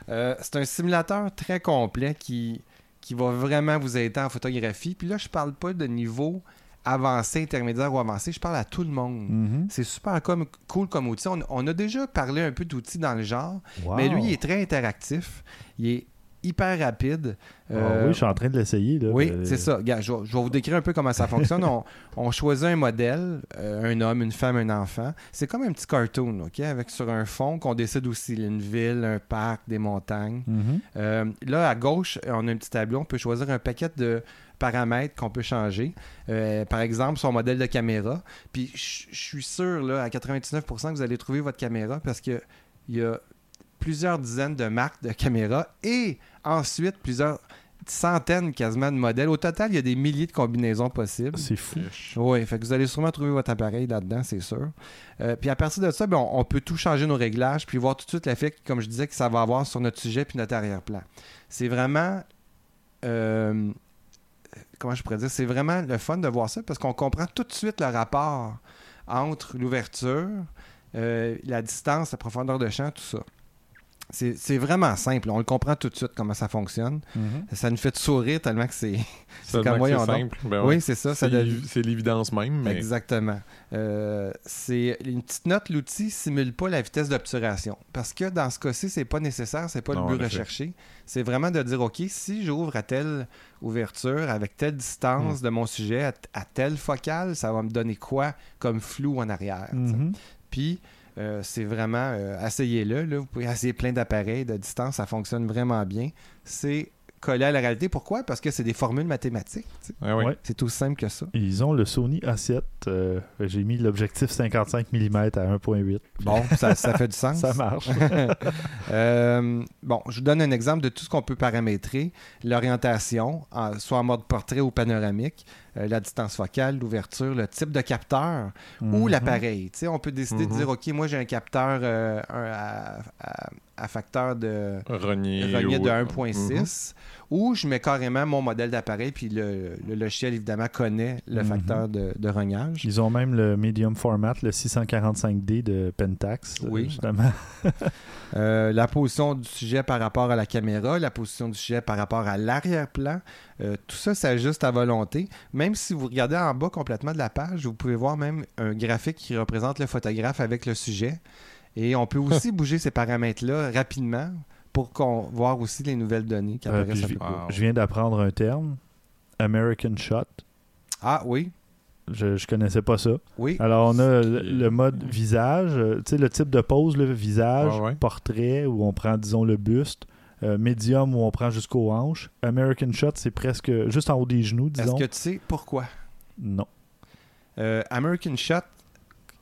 Euh, c'est un simulateur très complet qui, qui va vraiment vous aider en photographie. Puis là, je parle pas de niveau avancé, intermédiaire ou avancé, je parle à tout le monde. Mhm. C'est super comme, cool comme outil. On, on a déjà parlé un peu d'outils dans le genre, Wow. mais lui, il est très interactif. Il est hyper rapide. Ah oui, je suis en train de l'essayer. oui, c'est ça. Regarde, je, vais- je vais vous décrire un peu comment ça fonctionne. on, on choisit un modèle, euh, un homme, une femme, un enfant. C'est comme un petit cartoon, OK? Avec sur un fond qu'on décide aussi une ville, un parc, des montagnes. Mhm. Euh, là, à gauche, on a un petit tableau. On peut choisir un paquet de paramètres qu'on peut changer. Euh, par exemple, son modèle de caméra. Puis, je je suis sûr, là, à 99%, que vous allez trouver votre caméra parce que il y a plusieurs dizaines de marques de caméras et ensuite plusieurs centaines quasiment de modèles. Au total, il y a des milliers de combinaisons possibles. C'est fou. Oui, fait que vous allez sûrement trouver votre appareil là-dedans, c'est sûr. Euh, puis à partir de ça, ben, on, on peut tout changer nos réglages, puis voir tout de suite l'effet, comme je disais, que ça va avoir sur notre sujet puis notre arrière-plan. C'est vraiment... euh, comment je pourrais dire? C'est vraiment le fun de voir ça, parce qu'on comprend tout de suite le rapport entre l'ouverture, euh, la distance, la profondeur de champ, tout ça. C'est c'est vraiment simple. On le comprend tout de suite comment ça fonctionne. Mhm. Ça nous fait sourire tellement que c'est... C'est comme donc. simple. Ben Oui, ouais. c'est ça. ça C'est c'est l'évidence même, mais Exactement. Euh, c'est une petite note, l'outil simule pas la vitesse d'obturation. Parce que dans ce cas-ci, c'est pas nécessaire, c'est pas Non, le but recherché. C'est vraiment de dire OK, si j'ouvre à telle ouverture, avec telle distance de mon sujet, à, à telle focale, ça va me donner quoi comme flou en arrière. Mhm. Puis euh, c'est vraiment euh, essayez-le. Là. Vous pouvez essayer plein d'appareils de distance, ça fonctionne vraiment bien. C'est collé à la réalité. Pourquoi? Parce que c'est des formules mathématiques. Ah. Ouais. C'est aussi simple que ça. Ils ont le Sony A7. euh, J'ai mis l'objectif 55 mm à 1.8. Bon, ça, ça fait du sens. Ça marche. Euh, bon, je vous donne un exemple de tout ce qu'on peut paramétrer. L'orientation, en- soit en mode portrait ou panoramique. Euh, la distance focale, l'ouverture, le type de capteur ou Mhm. l'appareil. Tu sais, on peut décider de Mhm. dire, OK, moi j'ai un capteur euh, un à, à- à facteur de, ou- de Mhm. 1.6 ou je mets carrément mon modèle d'appareil puis le, le logiciel évidemment connaît le Mhm. facteur de, de rognage. Ils ont même le medium format, le 645D de Pentax, euh, Oui. justement. Euh, la position du sujet par rapport à la caméra, la position du sujet par rapport à l'arrière-plan, euh, tout ça s'ajuste à volonté. Même si vous regardez en bas complètement de la page, vous pouvez voir même un graphique qui représente le photographe avec le sujet. Et on peut aussi bouger ces paramètres-là rapidement pour qu'on voir aussi les nouvelles données qui Euh, apparaissent je, je viens d'apprendre un terme, American Shot. Ah oui, Je, je connaissais pas ça. oui. Alors, on a le, mode visage, euh, tu sais, le type de pose, le visage, ouais. portrait, où on prend, disons, le buste, euh, médium, où on prend jusqu'aux hanches. American Shot, c'est presque juste en haut des genoux, Est-ce disons. que tu sais pourquoi? Non. Euh, American Shot,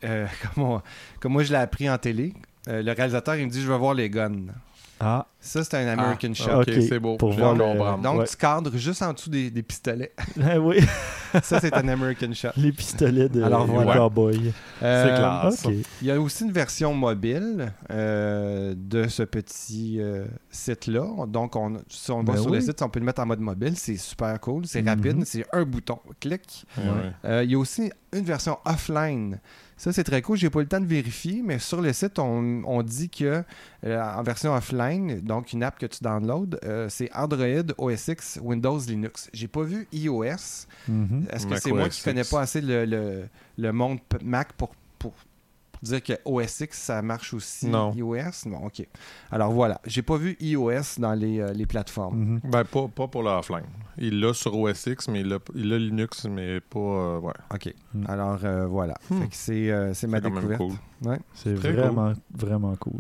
euh, comme, on- comme moi je l'ai appris en télé, euh, le réalisateur il me dit je veux voir les guns. Ah, Ça c'est un American Ah, Shot. Ok, c'est beau. pour voir le-. Donc Ouais. tu cadres juste en dessous des, des pistolets. oui, Ça c'est un American Shot. les pistolets de, Alors, de voilà. cowboy. Euh, classe. Ok. Il y a aussi une version mobile euh, de ce petit euh, site-là. Donc, on, si on va Ben sur le site, on peut le mettre en mode mobile. C'est super cool, c'est Mhm. rapide, c'est un bouton, clic. Ouais. Euh, il y a aussi une version offline. Ça, c'est très cool. J'ai pas eu le temps de vérifier, mais sur le site, on, on dit que euh, en version offline, donc une app que tu downloads, euh, c'est Android, OS X, Windows, Linux. J'ai pas vu iOS. Mhm. Est-ce que c'est moi qui connais pas assez le, le, le monde Mac pour, pour dire que OS X, ça marche aussi Non. iOS? Non, OK. Alors voilà, j'ai pas vu iOS dans les, euh, les plateformes. Mhm. Ben, pas, pas pour l'offline. Il l'a sur OS X, mais il a, il a Linux, mais pas. euh, ouais. OK. Mm. Alors euh, voilà. Hmm. Fait que c'est euh, c'est ma découverte. cool. Ouais. C'est vraiment, vraiment cool.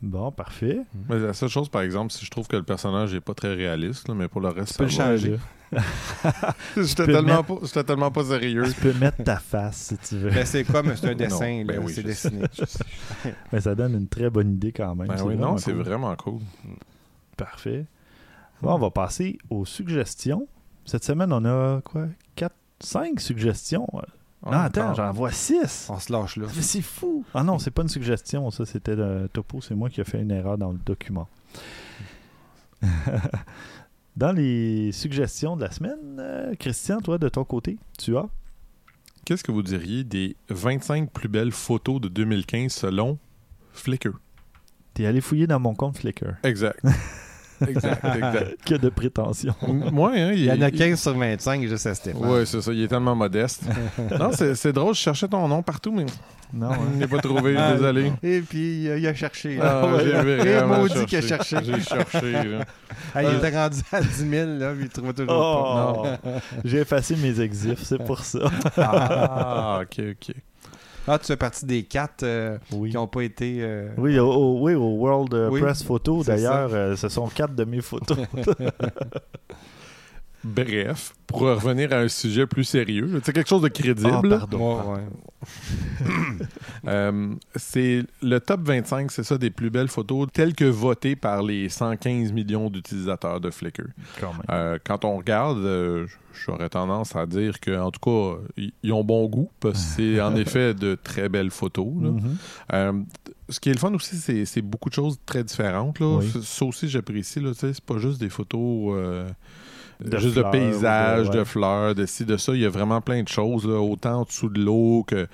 Bon, parfait. Mais la seule chose, par exemple, si je trouve que le personnage n'est pas très réaliste, là, mais pour le reste, Tu peux le ça changer. J'étais peux tellement, mettre- pas- j'étais tellement pas sérieux. Tu peux mettre ta face si tu veux. Ben, c'est comme c'est un dessin, ben oui, c'est je dessiné. Mais ça donne une très bonne idée quand même. Ben C'est oui, vraiment non, c'est cool. vraiment cool. Parfait. Bon, on va passer aux suggestions. Cette semaine, on a quoi? 4, 5 suggestions. Non, attends, j'en vois 6. On se lâche là. Mais c'est fou. Ah non, c'est pas une suggestion, ça c'était le topo, c'est moi qui ai fait une erreur dans le document. Dans les suggestions de la semaine, euh, Christian, toi de ton côté, tu as? Qu'est-ce que vous diriez des 25 plus belles photos de 2015 selon Flickr? T'es allé fouiller dans mon compte Flickr. Exact. exact, exact. Que de prétention. Moi, hein, Il y en a 15 sur 25 juste à Stéphane. Ouais, c'est ça. Il est tellement modeste. non, c'est c'est drôle. Je cherchais ton nom partout, mais Non, je hein? ne l'ai pas trouvé. Ah, Désolé. Et puis, il a, il a cherché. Ah, j'ai maudit qu'il a cherché. J'ai cherché. là. Ah, il était rendu à 10 000, là, puis il trouvait toujours pas. Oh, j'ai effacé mes exifs, c'est pour ça. Ah, ok, ok. Ah, tu fais partie des quatre euh, Oui. qui n'ont pas été. euh, Oui, au, au- oui, au World euh, Oui, Press Photo, d'ailleurs, ce sont quatre de mes photos. Bref, pour revenir à un sujet plus sérieux, c'est quelque chose de crédible. Ah, pardon. ouais, ouais. Euh, c'est le top 25, c'est ça, des plus belles photos telles que votées par les 115 millions d'utilisateurs de Flickr. Quand même. Euh, quand on regarde, euh, j'aurais tendance à dire que, en tout cas, ils- ont bon goût parce que c'est en effet de très belles photos. là. Mhm. Euh, ce qui est le fun aussi, c'est, beaucoup de choses très différentes. Là. Oui. Ça- aussi, j'apprécie. C'est pas juste des photos euh, De juste fleurs, de paysages, de- ouais. de fleurs, de ci, de ça. Il y a vraiment plein de choses, là, autant en dessous de l'eau que.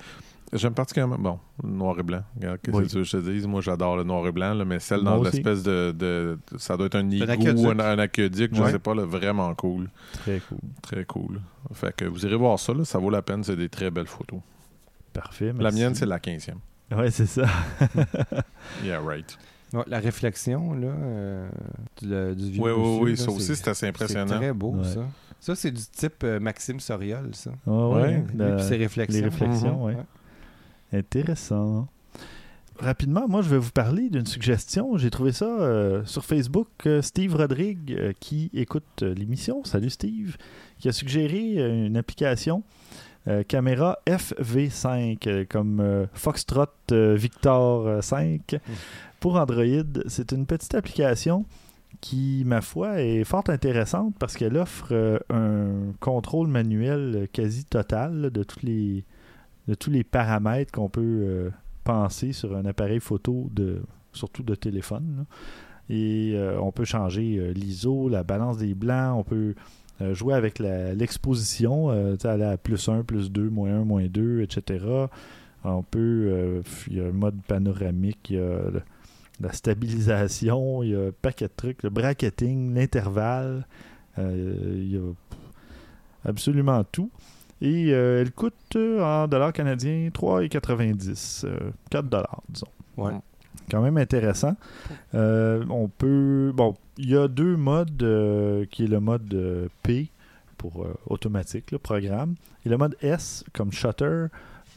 J'aime particulièrement. Bon, le noir et blanc. Regarde, qu'est-ce Oui. que tu veux que je te dise? Moi, j'adore le noir et blanc, là, mais celle Moi dans l'espèce de, de- Ça doit être un igloo ou un, un aqueduc, je Ouais. sais pas, là, vraiment cool. Très cool. Très cool. Fait que vous irez voir ça, là, ça vaut la peine, c'est des très belles photos. Parfait. La merci. mienne, c'est la 15e. Ouais, c'est ça. Yeah, right. Ouais, la réflexion là, euh, du, du vieux Oui, oui, oui, là, ça aussi, c'est assez C'est impressionnant. très beau, Ouais. ça. Ça, c'est du type euh, Maxime Soriol, ça. Ouais, ouais, Ouais. la- Et puis ses réflexions. les réflexions, Mhm. ouais. Ouais. Intéressant. Rapidement, moi, je vais vous parler d'une suggestion. J'ai trouvé ça euh, sur Facebook. euh, Steve Rodrigue, euh, qui écoute euh, l'émission, salut Steve, qui a suggéré euh, une application euh, caméra FV5, euh, comme euh, Foxtrot euh, Victor euh, 5 pour Android. C'est une petite application qui, ma foi, est fort intéressante parce qu'elle offre un contrôle manuel quasi total là, de, tous les, de tous les paramètres qu'on peut penser sur un appareil photo, de, surtout de téléphone. là. Et on peut changer l'ISO, la balance des blancs, on peut euh, jouer avec l'exposition, euh, aller à plus 1, plus 2, moins 1, moins 2, etc. On peut, euh, il y a un mode panoramique, il y a le- la stabilisation, il y a un paquet de trucs, le bracketing, l'intervalle, euh, il y a absolument tout. Et elle coûte en dollars canadiens 3,90, euh, 4 dollars, disons. Ouais. Quand même intéressant. Euh, on peut. Bon, il y a deux modes euh, qui est le mode euh, P pour automatique, le programme, et le mode S comme shutter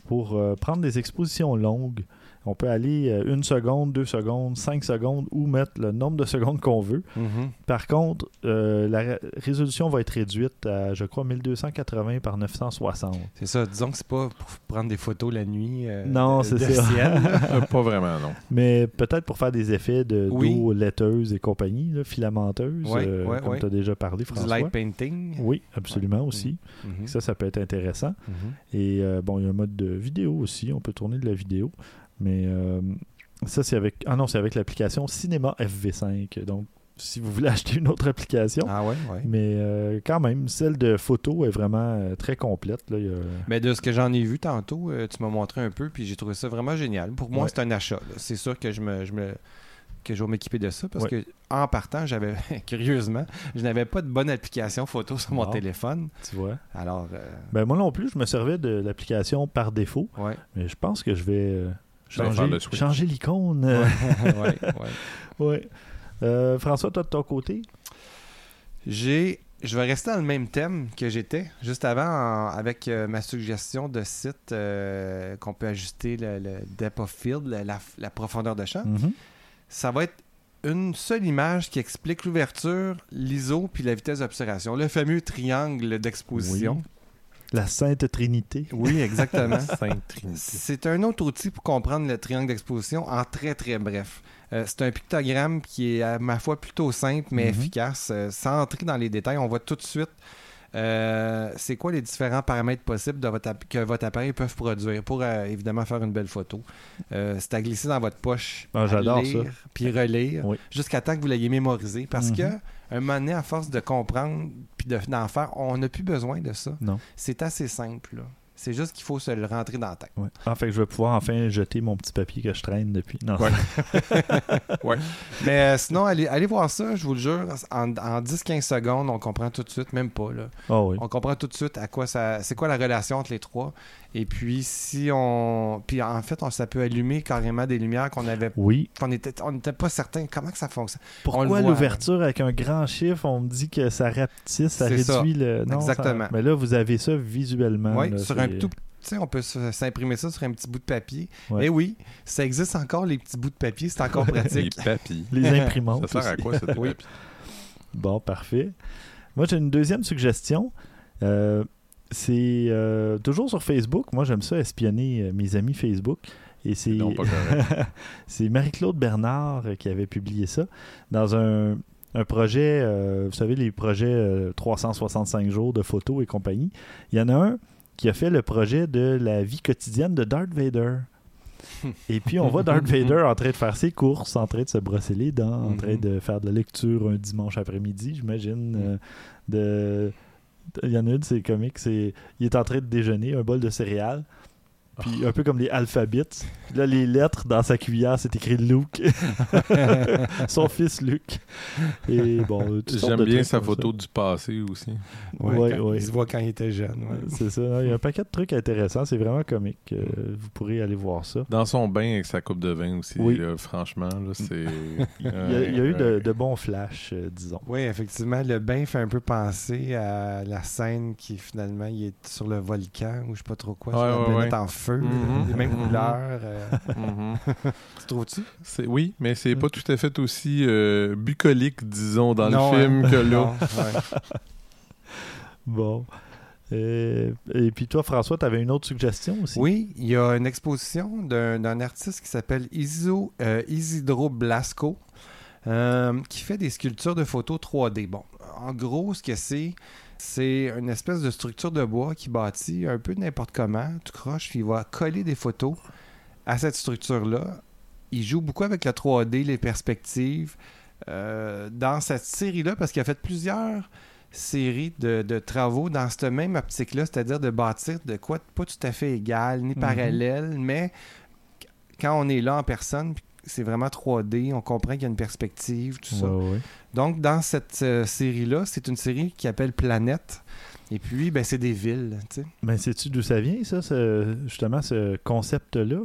pour prendre des expositions longues. On peut aller euh, une seconde, deux secondes, cinq secondes ou mettre le nombre de secondes qu'on veut. Mhm. Par contre, euh, la ré- résolution va être réduite à, je crois, 1280 par 960. C'est ça, disons que c'est pas pour prendre des photos la nuit. euh, Non, c'est ça. ciel. Pas vraiment, non. Mais peut-être pour faire des effets de Oui. d'eau laiteuse et compagnie, là, filamenteuse, euh, ouais, comme tu as déjà parlé, du François. light painting. Oui, absolument aussi. Mhm. Ça, ça peut être intéressant. Mhm. Et euh, bon, il y a un mode de vidéo aussi. On peut tourner de la vidéo. Mais euh, ça, c'est avec. Ah non, c'est avec l'application Cinéma FV5. Donc, si vous voulez acheter une autre application. Ah ouais, ouais. Mais euh, quand même, celle de photo est vraiment euh, très complète. Là. Il y a- Mais de ce que j'en ai vu tantôt, euh, tu m'as montré un peu, puis j'ai trouvé ça vraiment génial. Pour moi, Ouais. c'est un achat. C'est sûr que je me, je me que je vais m'équiper de ça parce Ouais. que en partant, j'avais curieusement, je n'avais pas de bonne application photo sur mon téléphone. Tu vois. Alors, euh, Ben, moi non plus, je me servais de l'application par défaut. ouais, Mais je pense que je vais Je vais faire changer, changer l'icône. ouais, Euh, ouais, ouais. ouais. Euh, François, toi de ton côté? J'ai, je vais rester dans le même thème que j'étais juste avant en- avec euh, ma suggestion de site euh, qu'on peut ajuster le, le depth of field, la, la- la profondeur de champ. Mhm. ça va être une seule image qui explique l'ouverture, l'ISO puis la vitesse d'observation. Le fameux triangle d'exposition. La Sainte Trinité. Oui, exactement. Sainte Trinité. C'est un autre outil pour comprendre le triangle d'exposition en très très bref. Euh, c'est un pictogramme qui est à ma foi plutôt simple mais Mhm. efficace. Euh, sans entrer dans les détails, on voit tout de suite euh, c'est quoi les différents paramètres possibles de votre app- que votre appareil peut produire pour euh, évidemment faire une belle photo. Euh, c'est à glisser dans votre poche, Ah, à j'adore lire, ça. puis relire Oui. jusqu'à temps que vous l'ayez mémorisé. Parce Mhm. que un moment donné, à force de comprendre puis de- d'en faire, on n'a plus besoin de ça. Non. C'est assez simple. là. C'est juste qu'il faut se le rentrer dans la tête. Ouais. Ah, fait je vais pouvoir enfin jeter mon petit papier que je traîne depuis. Non. Ouais. Ouais. Mais euh, sinon, allez, allez voir ça, je vous le jure. En, en 10-15 secondes, on comprend tout de suite, même pas. Là. Ah oui. On comprend tout de suite à quoi ça. C'est quoi la relation entre les trois. Et puis, si on. Puis en fait, on, ça peut allumer carrément des lumières qu'on avait. Oui. qu'on était, on n'était pas certain comment que ça fonctionne. On Pourquoi l'ouverture avec un grand chiffre, on me dit que ça rapetisse, ça réduit ça. le. Non, ça- Exactement. Mais là, vous avez ça visuellement. Oui, là, sur un tout. Tu sais, on peut s'imprimer ça sur un petit bout de papier. Ouais. Et oui, ça existe encore, les petits bouts de papier. C'est encore Les pratique. papilles. Les imprimantes. Ça sert à quoi, cette Oui. Bon, parfait. Moi, j'ai une deuxième suggestion. Euh, c'est euh, toujours sur Facebook. Moi, j'aime ça espionner euh, mes amis Facebook. Et c'est c'est Marie-Claude Bernard euh, qui avait publié ça dans un, un projet, euh, vous savez, les projets euh, 365 jours de photos et compagnie. Il y en a un qui a fait le projet de la vie quotidienne de Darth Vader. Et puis on voit Darth Vader en train de faire ses courses, en train de se brosser les dents, en train Mhm. de faire de la lecture un dimanche après-midi, j'imagine. euh, de... Il y c'est comique, c'est il est en train de déjeuner, un bol de céréales, puis un peu comme les alphabets. Puis là, les lettres dans sa cuillère, c'est écrit Luke. Son fils Luke. Et bon, J'aime bien sa photo du passé aussi. Ouais, Ouais. Il se voit quand il était jeune. ouais. C'est ça. Il y a un paquet de trucs intéressants. C'est vraiment comique. Euh, vous pourrez aller voir ça. Dans son bain avec sa coupe de vin aussi, Oui. là, franchement, là, c'est... Il y a, il y a eu de, de bons flashs, euh, disons. Oui, effectivement, le bain fait un peu penser à la scène qui finalement il est sur le volcan ou je sais pas trop quoi, sur Ouais, la ouais, planète ouais. en feu, Mhm, les mêmes mhm. couleurs. euh, tu trouves-tu? Oui, mais c'est pas tout à fait aussi euh, bucolique, disons, dans Non, le film hein? que là. Bon. Euh, et puis toi, François, tu avais une autre suggestion aussi? Oui, il y a une exposition d'un artiste qui s'appelle Iso, euh, Isidro Blasco. euh, qui fait des sculptures de photos 3D. Bon, en gros, ce que c'est, c'est une espèce de structure de bois qui bâtit un peu n'importe comment, tout croche, puis il va coller des photos à cette structure-là. Il joue beaucoup avec la 3D, les perspectives. euh, dans cette série-là, parce qu'il a fait plusieurs séries de, de travaux dans cette même optique-là, c'est-à-dire de bâtir de quoi pas tout à fait égal, ni Mhm. parallèle, mais quand on est là en personne, puis c'est vraiment 3D, on comprend qu'il y a une perspective, tout ça. Ouais, ouais. Donc, dans cette euh, série-là, c'est une série qui appelle Planète. Et puis, ben, c'est des villes. Ben, sais-tu d'où ça vient, ça, ce- justement, ce concept-là?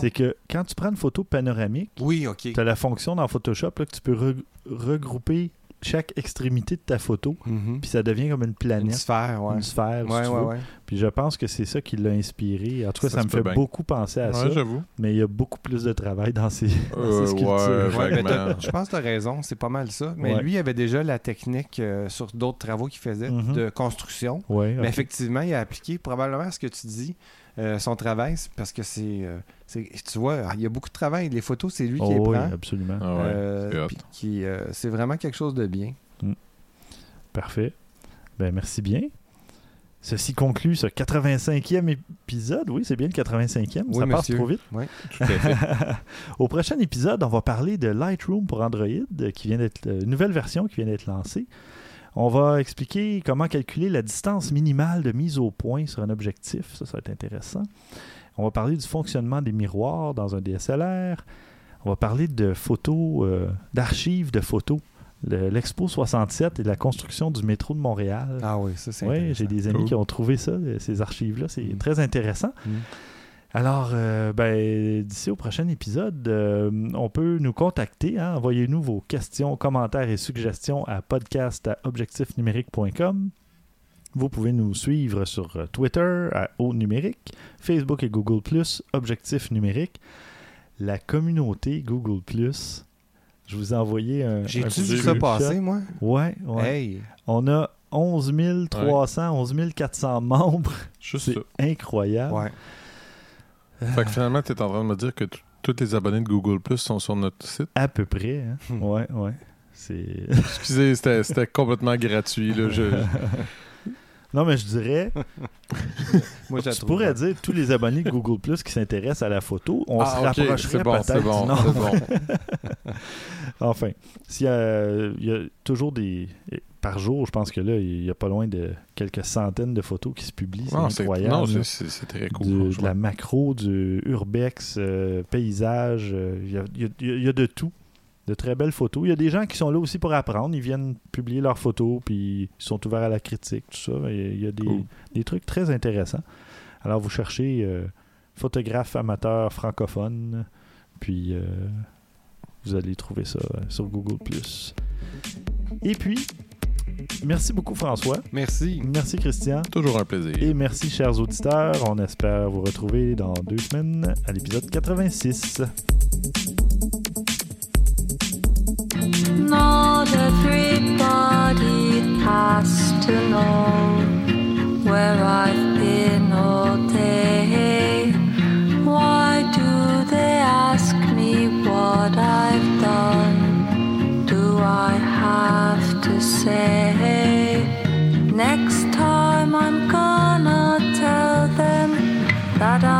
C'est que quand tu prends une photo panoramique, Oui, OK. tu as la fonction dans Photoshop là, que tu peux re- regrouper chaque extrémité de ta photo, Mhm. puis ça devient comme une Une planète, sphère, ouais. une sphère, si Ouais, tu ouais, veux. ouais. Puis je pense que c'est ça qui l'a inspiré. En tout cas, ça, Ça me fait bien. beaucoup penser à ça. Ouais, j'avoue. Mais il y a beaucoup plus de travail dans ces, dans Euh, ces sculptures. je pense que tu as raison, c'est pas mal ça. Mais Ouais. lui, il avait déjà la technique euh, sur d'autres travaux qu'il faisait Mhm. de construction. Ouais, Mais effectivement, il a appliqué probablement ce que tu dis, euh, son travail, parce que c'est, euh, c'est- Tu vois, il y a beaucoup de travail. Les photos, c'est lui qui les Oh, oui, prend. absolument. Ah ouais, Euh, c'est euh, c'est vraiment quelque chose de bien. Parfait. Ben, merci bien. Ceci conclut ce 85e épisode. Oui, c'est bien le 85e. Oui, ça passe trop vite. Ouais. Tout à fait. Au prochain épisode, on va parler de Lightroom pour Android, qui vient d'être euh, une nouvelle version qui vient d'être lancée. On va expliquer comment calculer la distance minimale de mise au point sur un objectif. Ça, ça va être intéressant. On va parler du fonctionnement des miroirs dans un DSLR. On va parler de photos, euh, d'archives de photos. Le- L'Expo 67 et la construction du métro de Montréal. Ah oui, ça c'est Oui, intéressant. j'ai des amis Cool. qui ont trouvé ça, euh, ces archives-là. C'est Mm. très intéressant. Mm. Alors, euh, ben, d'ici au prochain épisode, euh, on peut nous contacter. hein. Envoyez-nous vos questions, commentaires et suggestions à podcast.objectifnumérique.com. Vous pouvez nous suivre sur euh, Twitter à Haut Numérique, Facebook et Google Objectif Numérique. La communauté Google je vous ai envoyé un. J'ai-tu vu ça passer, moi? Ouais, ouais. Hey! On a 11 300, 11 400 membres. Juste C'est ça. incroyable. Ouais. Fait que finalement, tu es en train de me dire que tous les abonnés de Google Plus sont sur notre site? À peu près. hein. Hmm. Ouais, ouais. C'est. Excusez, c'était c'était complètement gratuit. Là. Je- non, mais je dirais, Moi, je la tu trouve pourrais bonne. dire tous les abonnés de Google Plus qui s'intéressent à la photo, on Ah, se ok, rapprocherait c'est bon, peut-être c'est bon, c'est bon. Enfin, s'il y a, il y a toujours des. Par jour, je pense que là, il y a pas loin de quelques centaines de photos qui se publient. C'est Non, c'est incroyable. non, là. c'est- c'est c'est très cool. Du- de franchement. la macro, du urbex, euh, paysage, euh, il y, a, il y a- il y a de tout. De très belles photos. Il y a des gens qui sont là aussi pour apprendre. Ils viennent publier leurs photos, puis ils sont ouverts à la critique, tout ça. Il y a des, Cool. des trucs très intéressants. Alors, vous cherchez euh, photographe amateur francophone, puis euh, vous allez trouver ça euh, sur Google+. Et puis, merci beaucoup François. Merci. Merci Christian. Toujours un plaisir. Et merci, chers auditeurs. On espère vous retrouver dans deux semaines à l'épisode 86. Not everybody has to know where I've been all day. Why do they ask me what I've done? Do I have to say? Next time I'm gonna tell them that I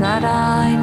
that I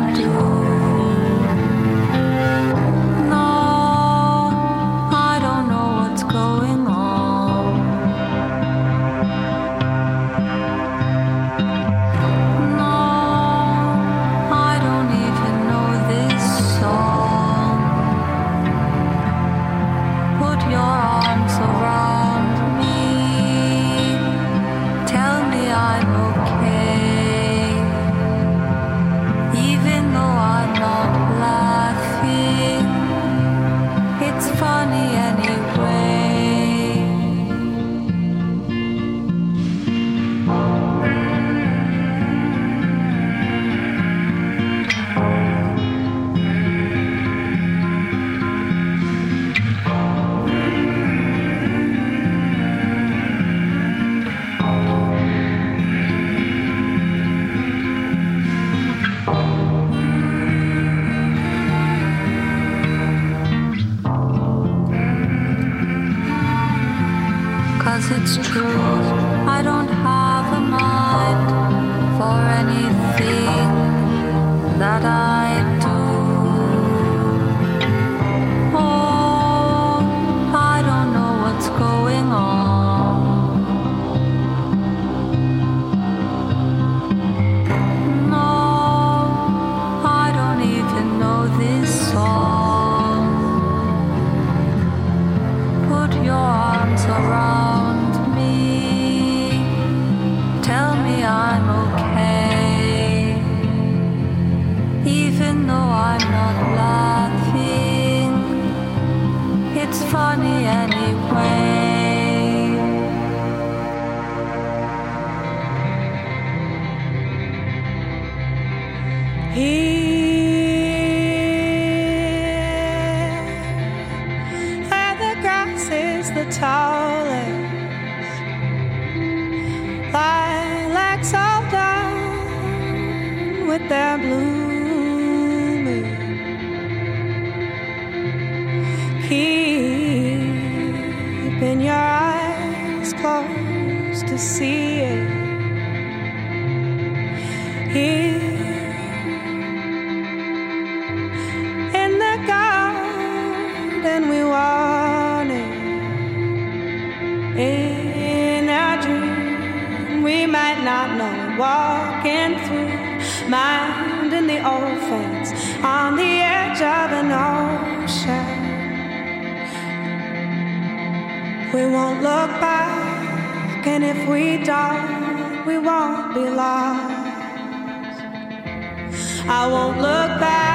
they're blooming Keeping your eyes closed to see. on the edge of an ocean. We won't look back, and if we don't, we won't be lost. I won't look back.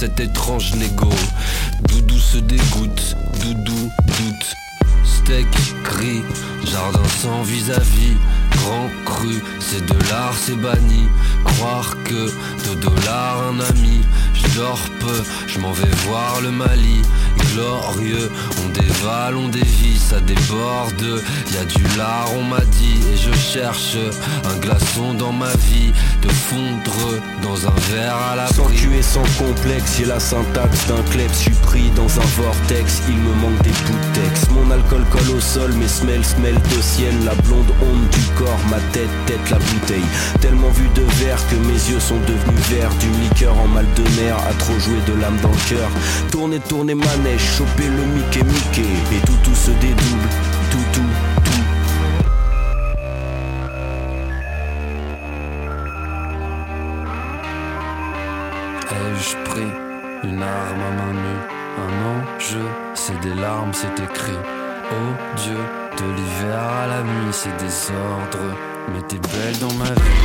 cet étrange négo. Doudou se dégoûte, Doudou doute. Steak, gris, jardin sans vis-à-vis. vis à vis grand cru, c'est de l'art, c'est banni. Croire que de dollars un ami, je dors peu, je m'en vais voir le Mali. Glorieux, on dévale, on dévie, ça déborde. Y a du lard, on m'a dit, et je cherche un glaçon dans ma vie, de fondre dans un verre à la Sans et sans complexe, j'ai la syntaxe d'un klebs, je pris dans un vortex, il me manque des bouts de texte. Mon alcool colle au sol, mes semelles smelt au ciel, la blonde onde du corps, ma tête, tête la bouteille. Tellement vu de verre que mes yeux sont devenus verts, du liqueur en mal de mer, à trop jouer de l'âme dans le cœur. Tourner, tourner manège, choper le Mickey Mickey, et tout tout se dédouble, tout tout tout. Ai-je pris une arme à main nue? Un enjeu, c'est des larmes, c'est écrit. Oh Dieu, de l'hiver à la nuit, c'est désordre. Mais t'es belle dans ma vie.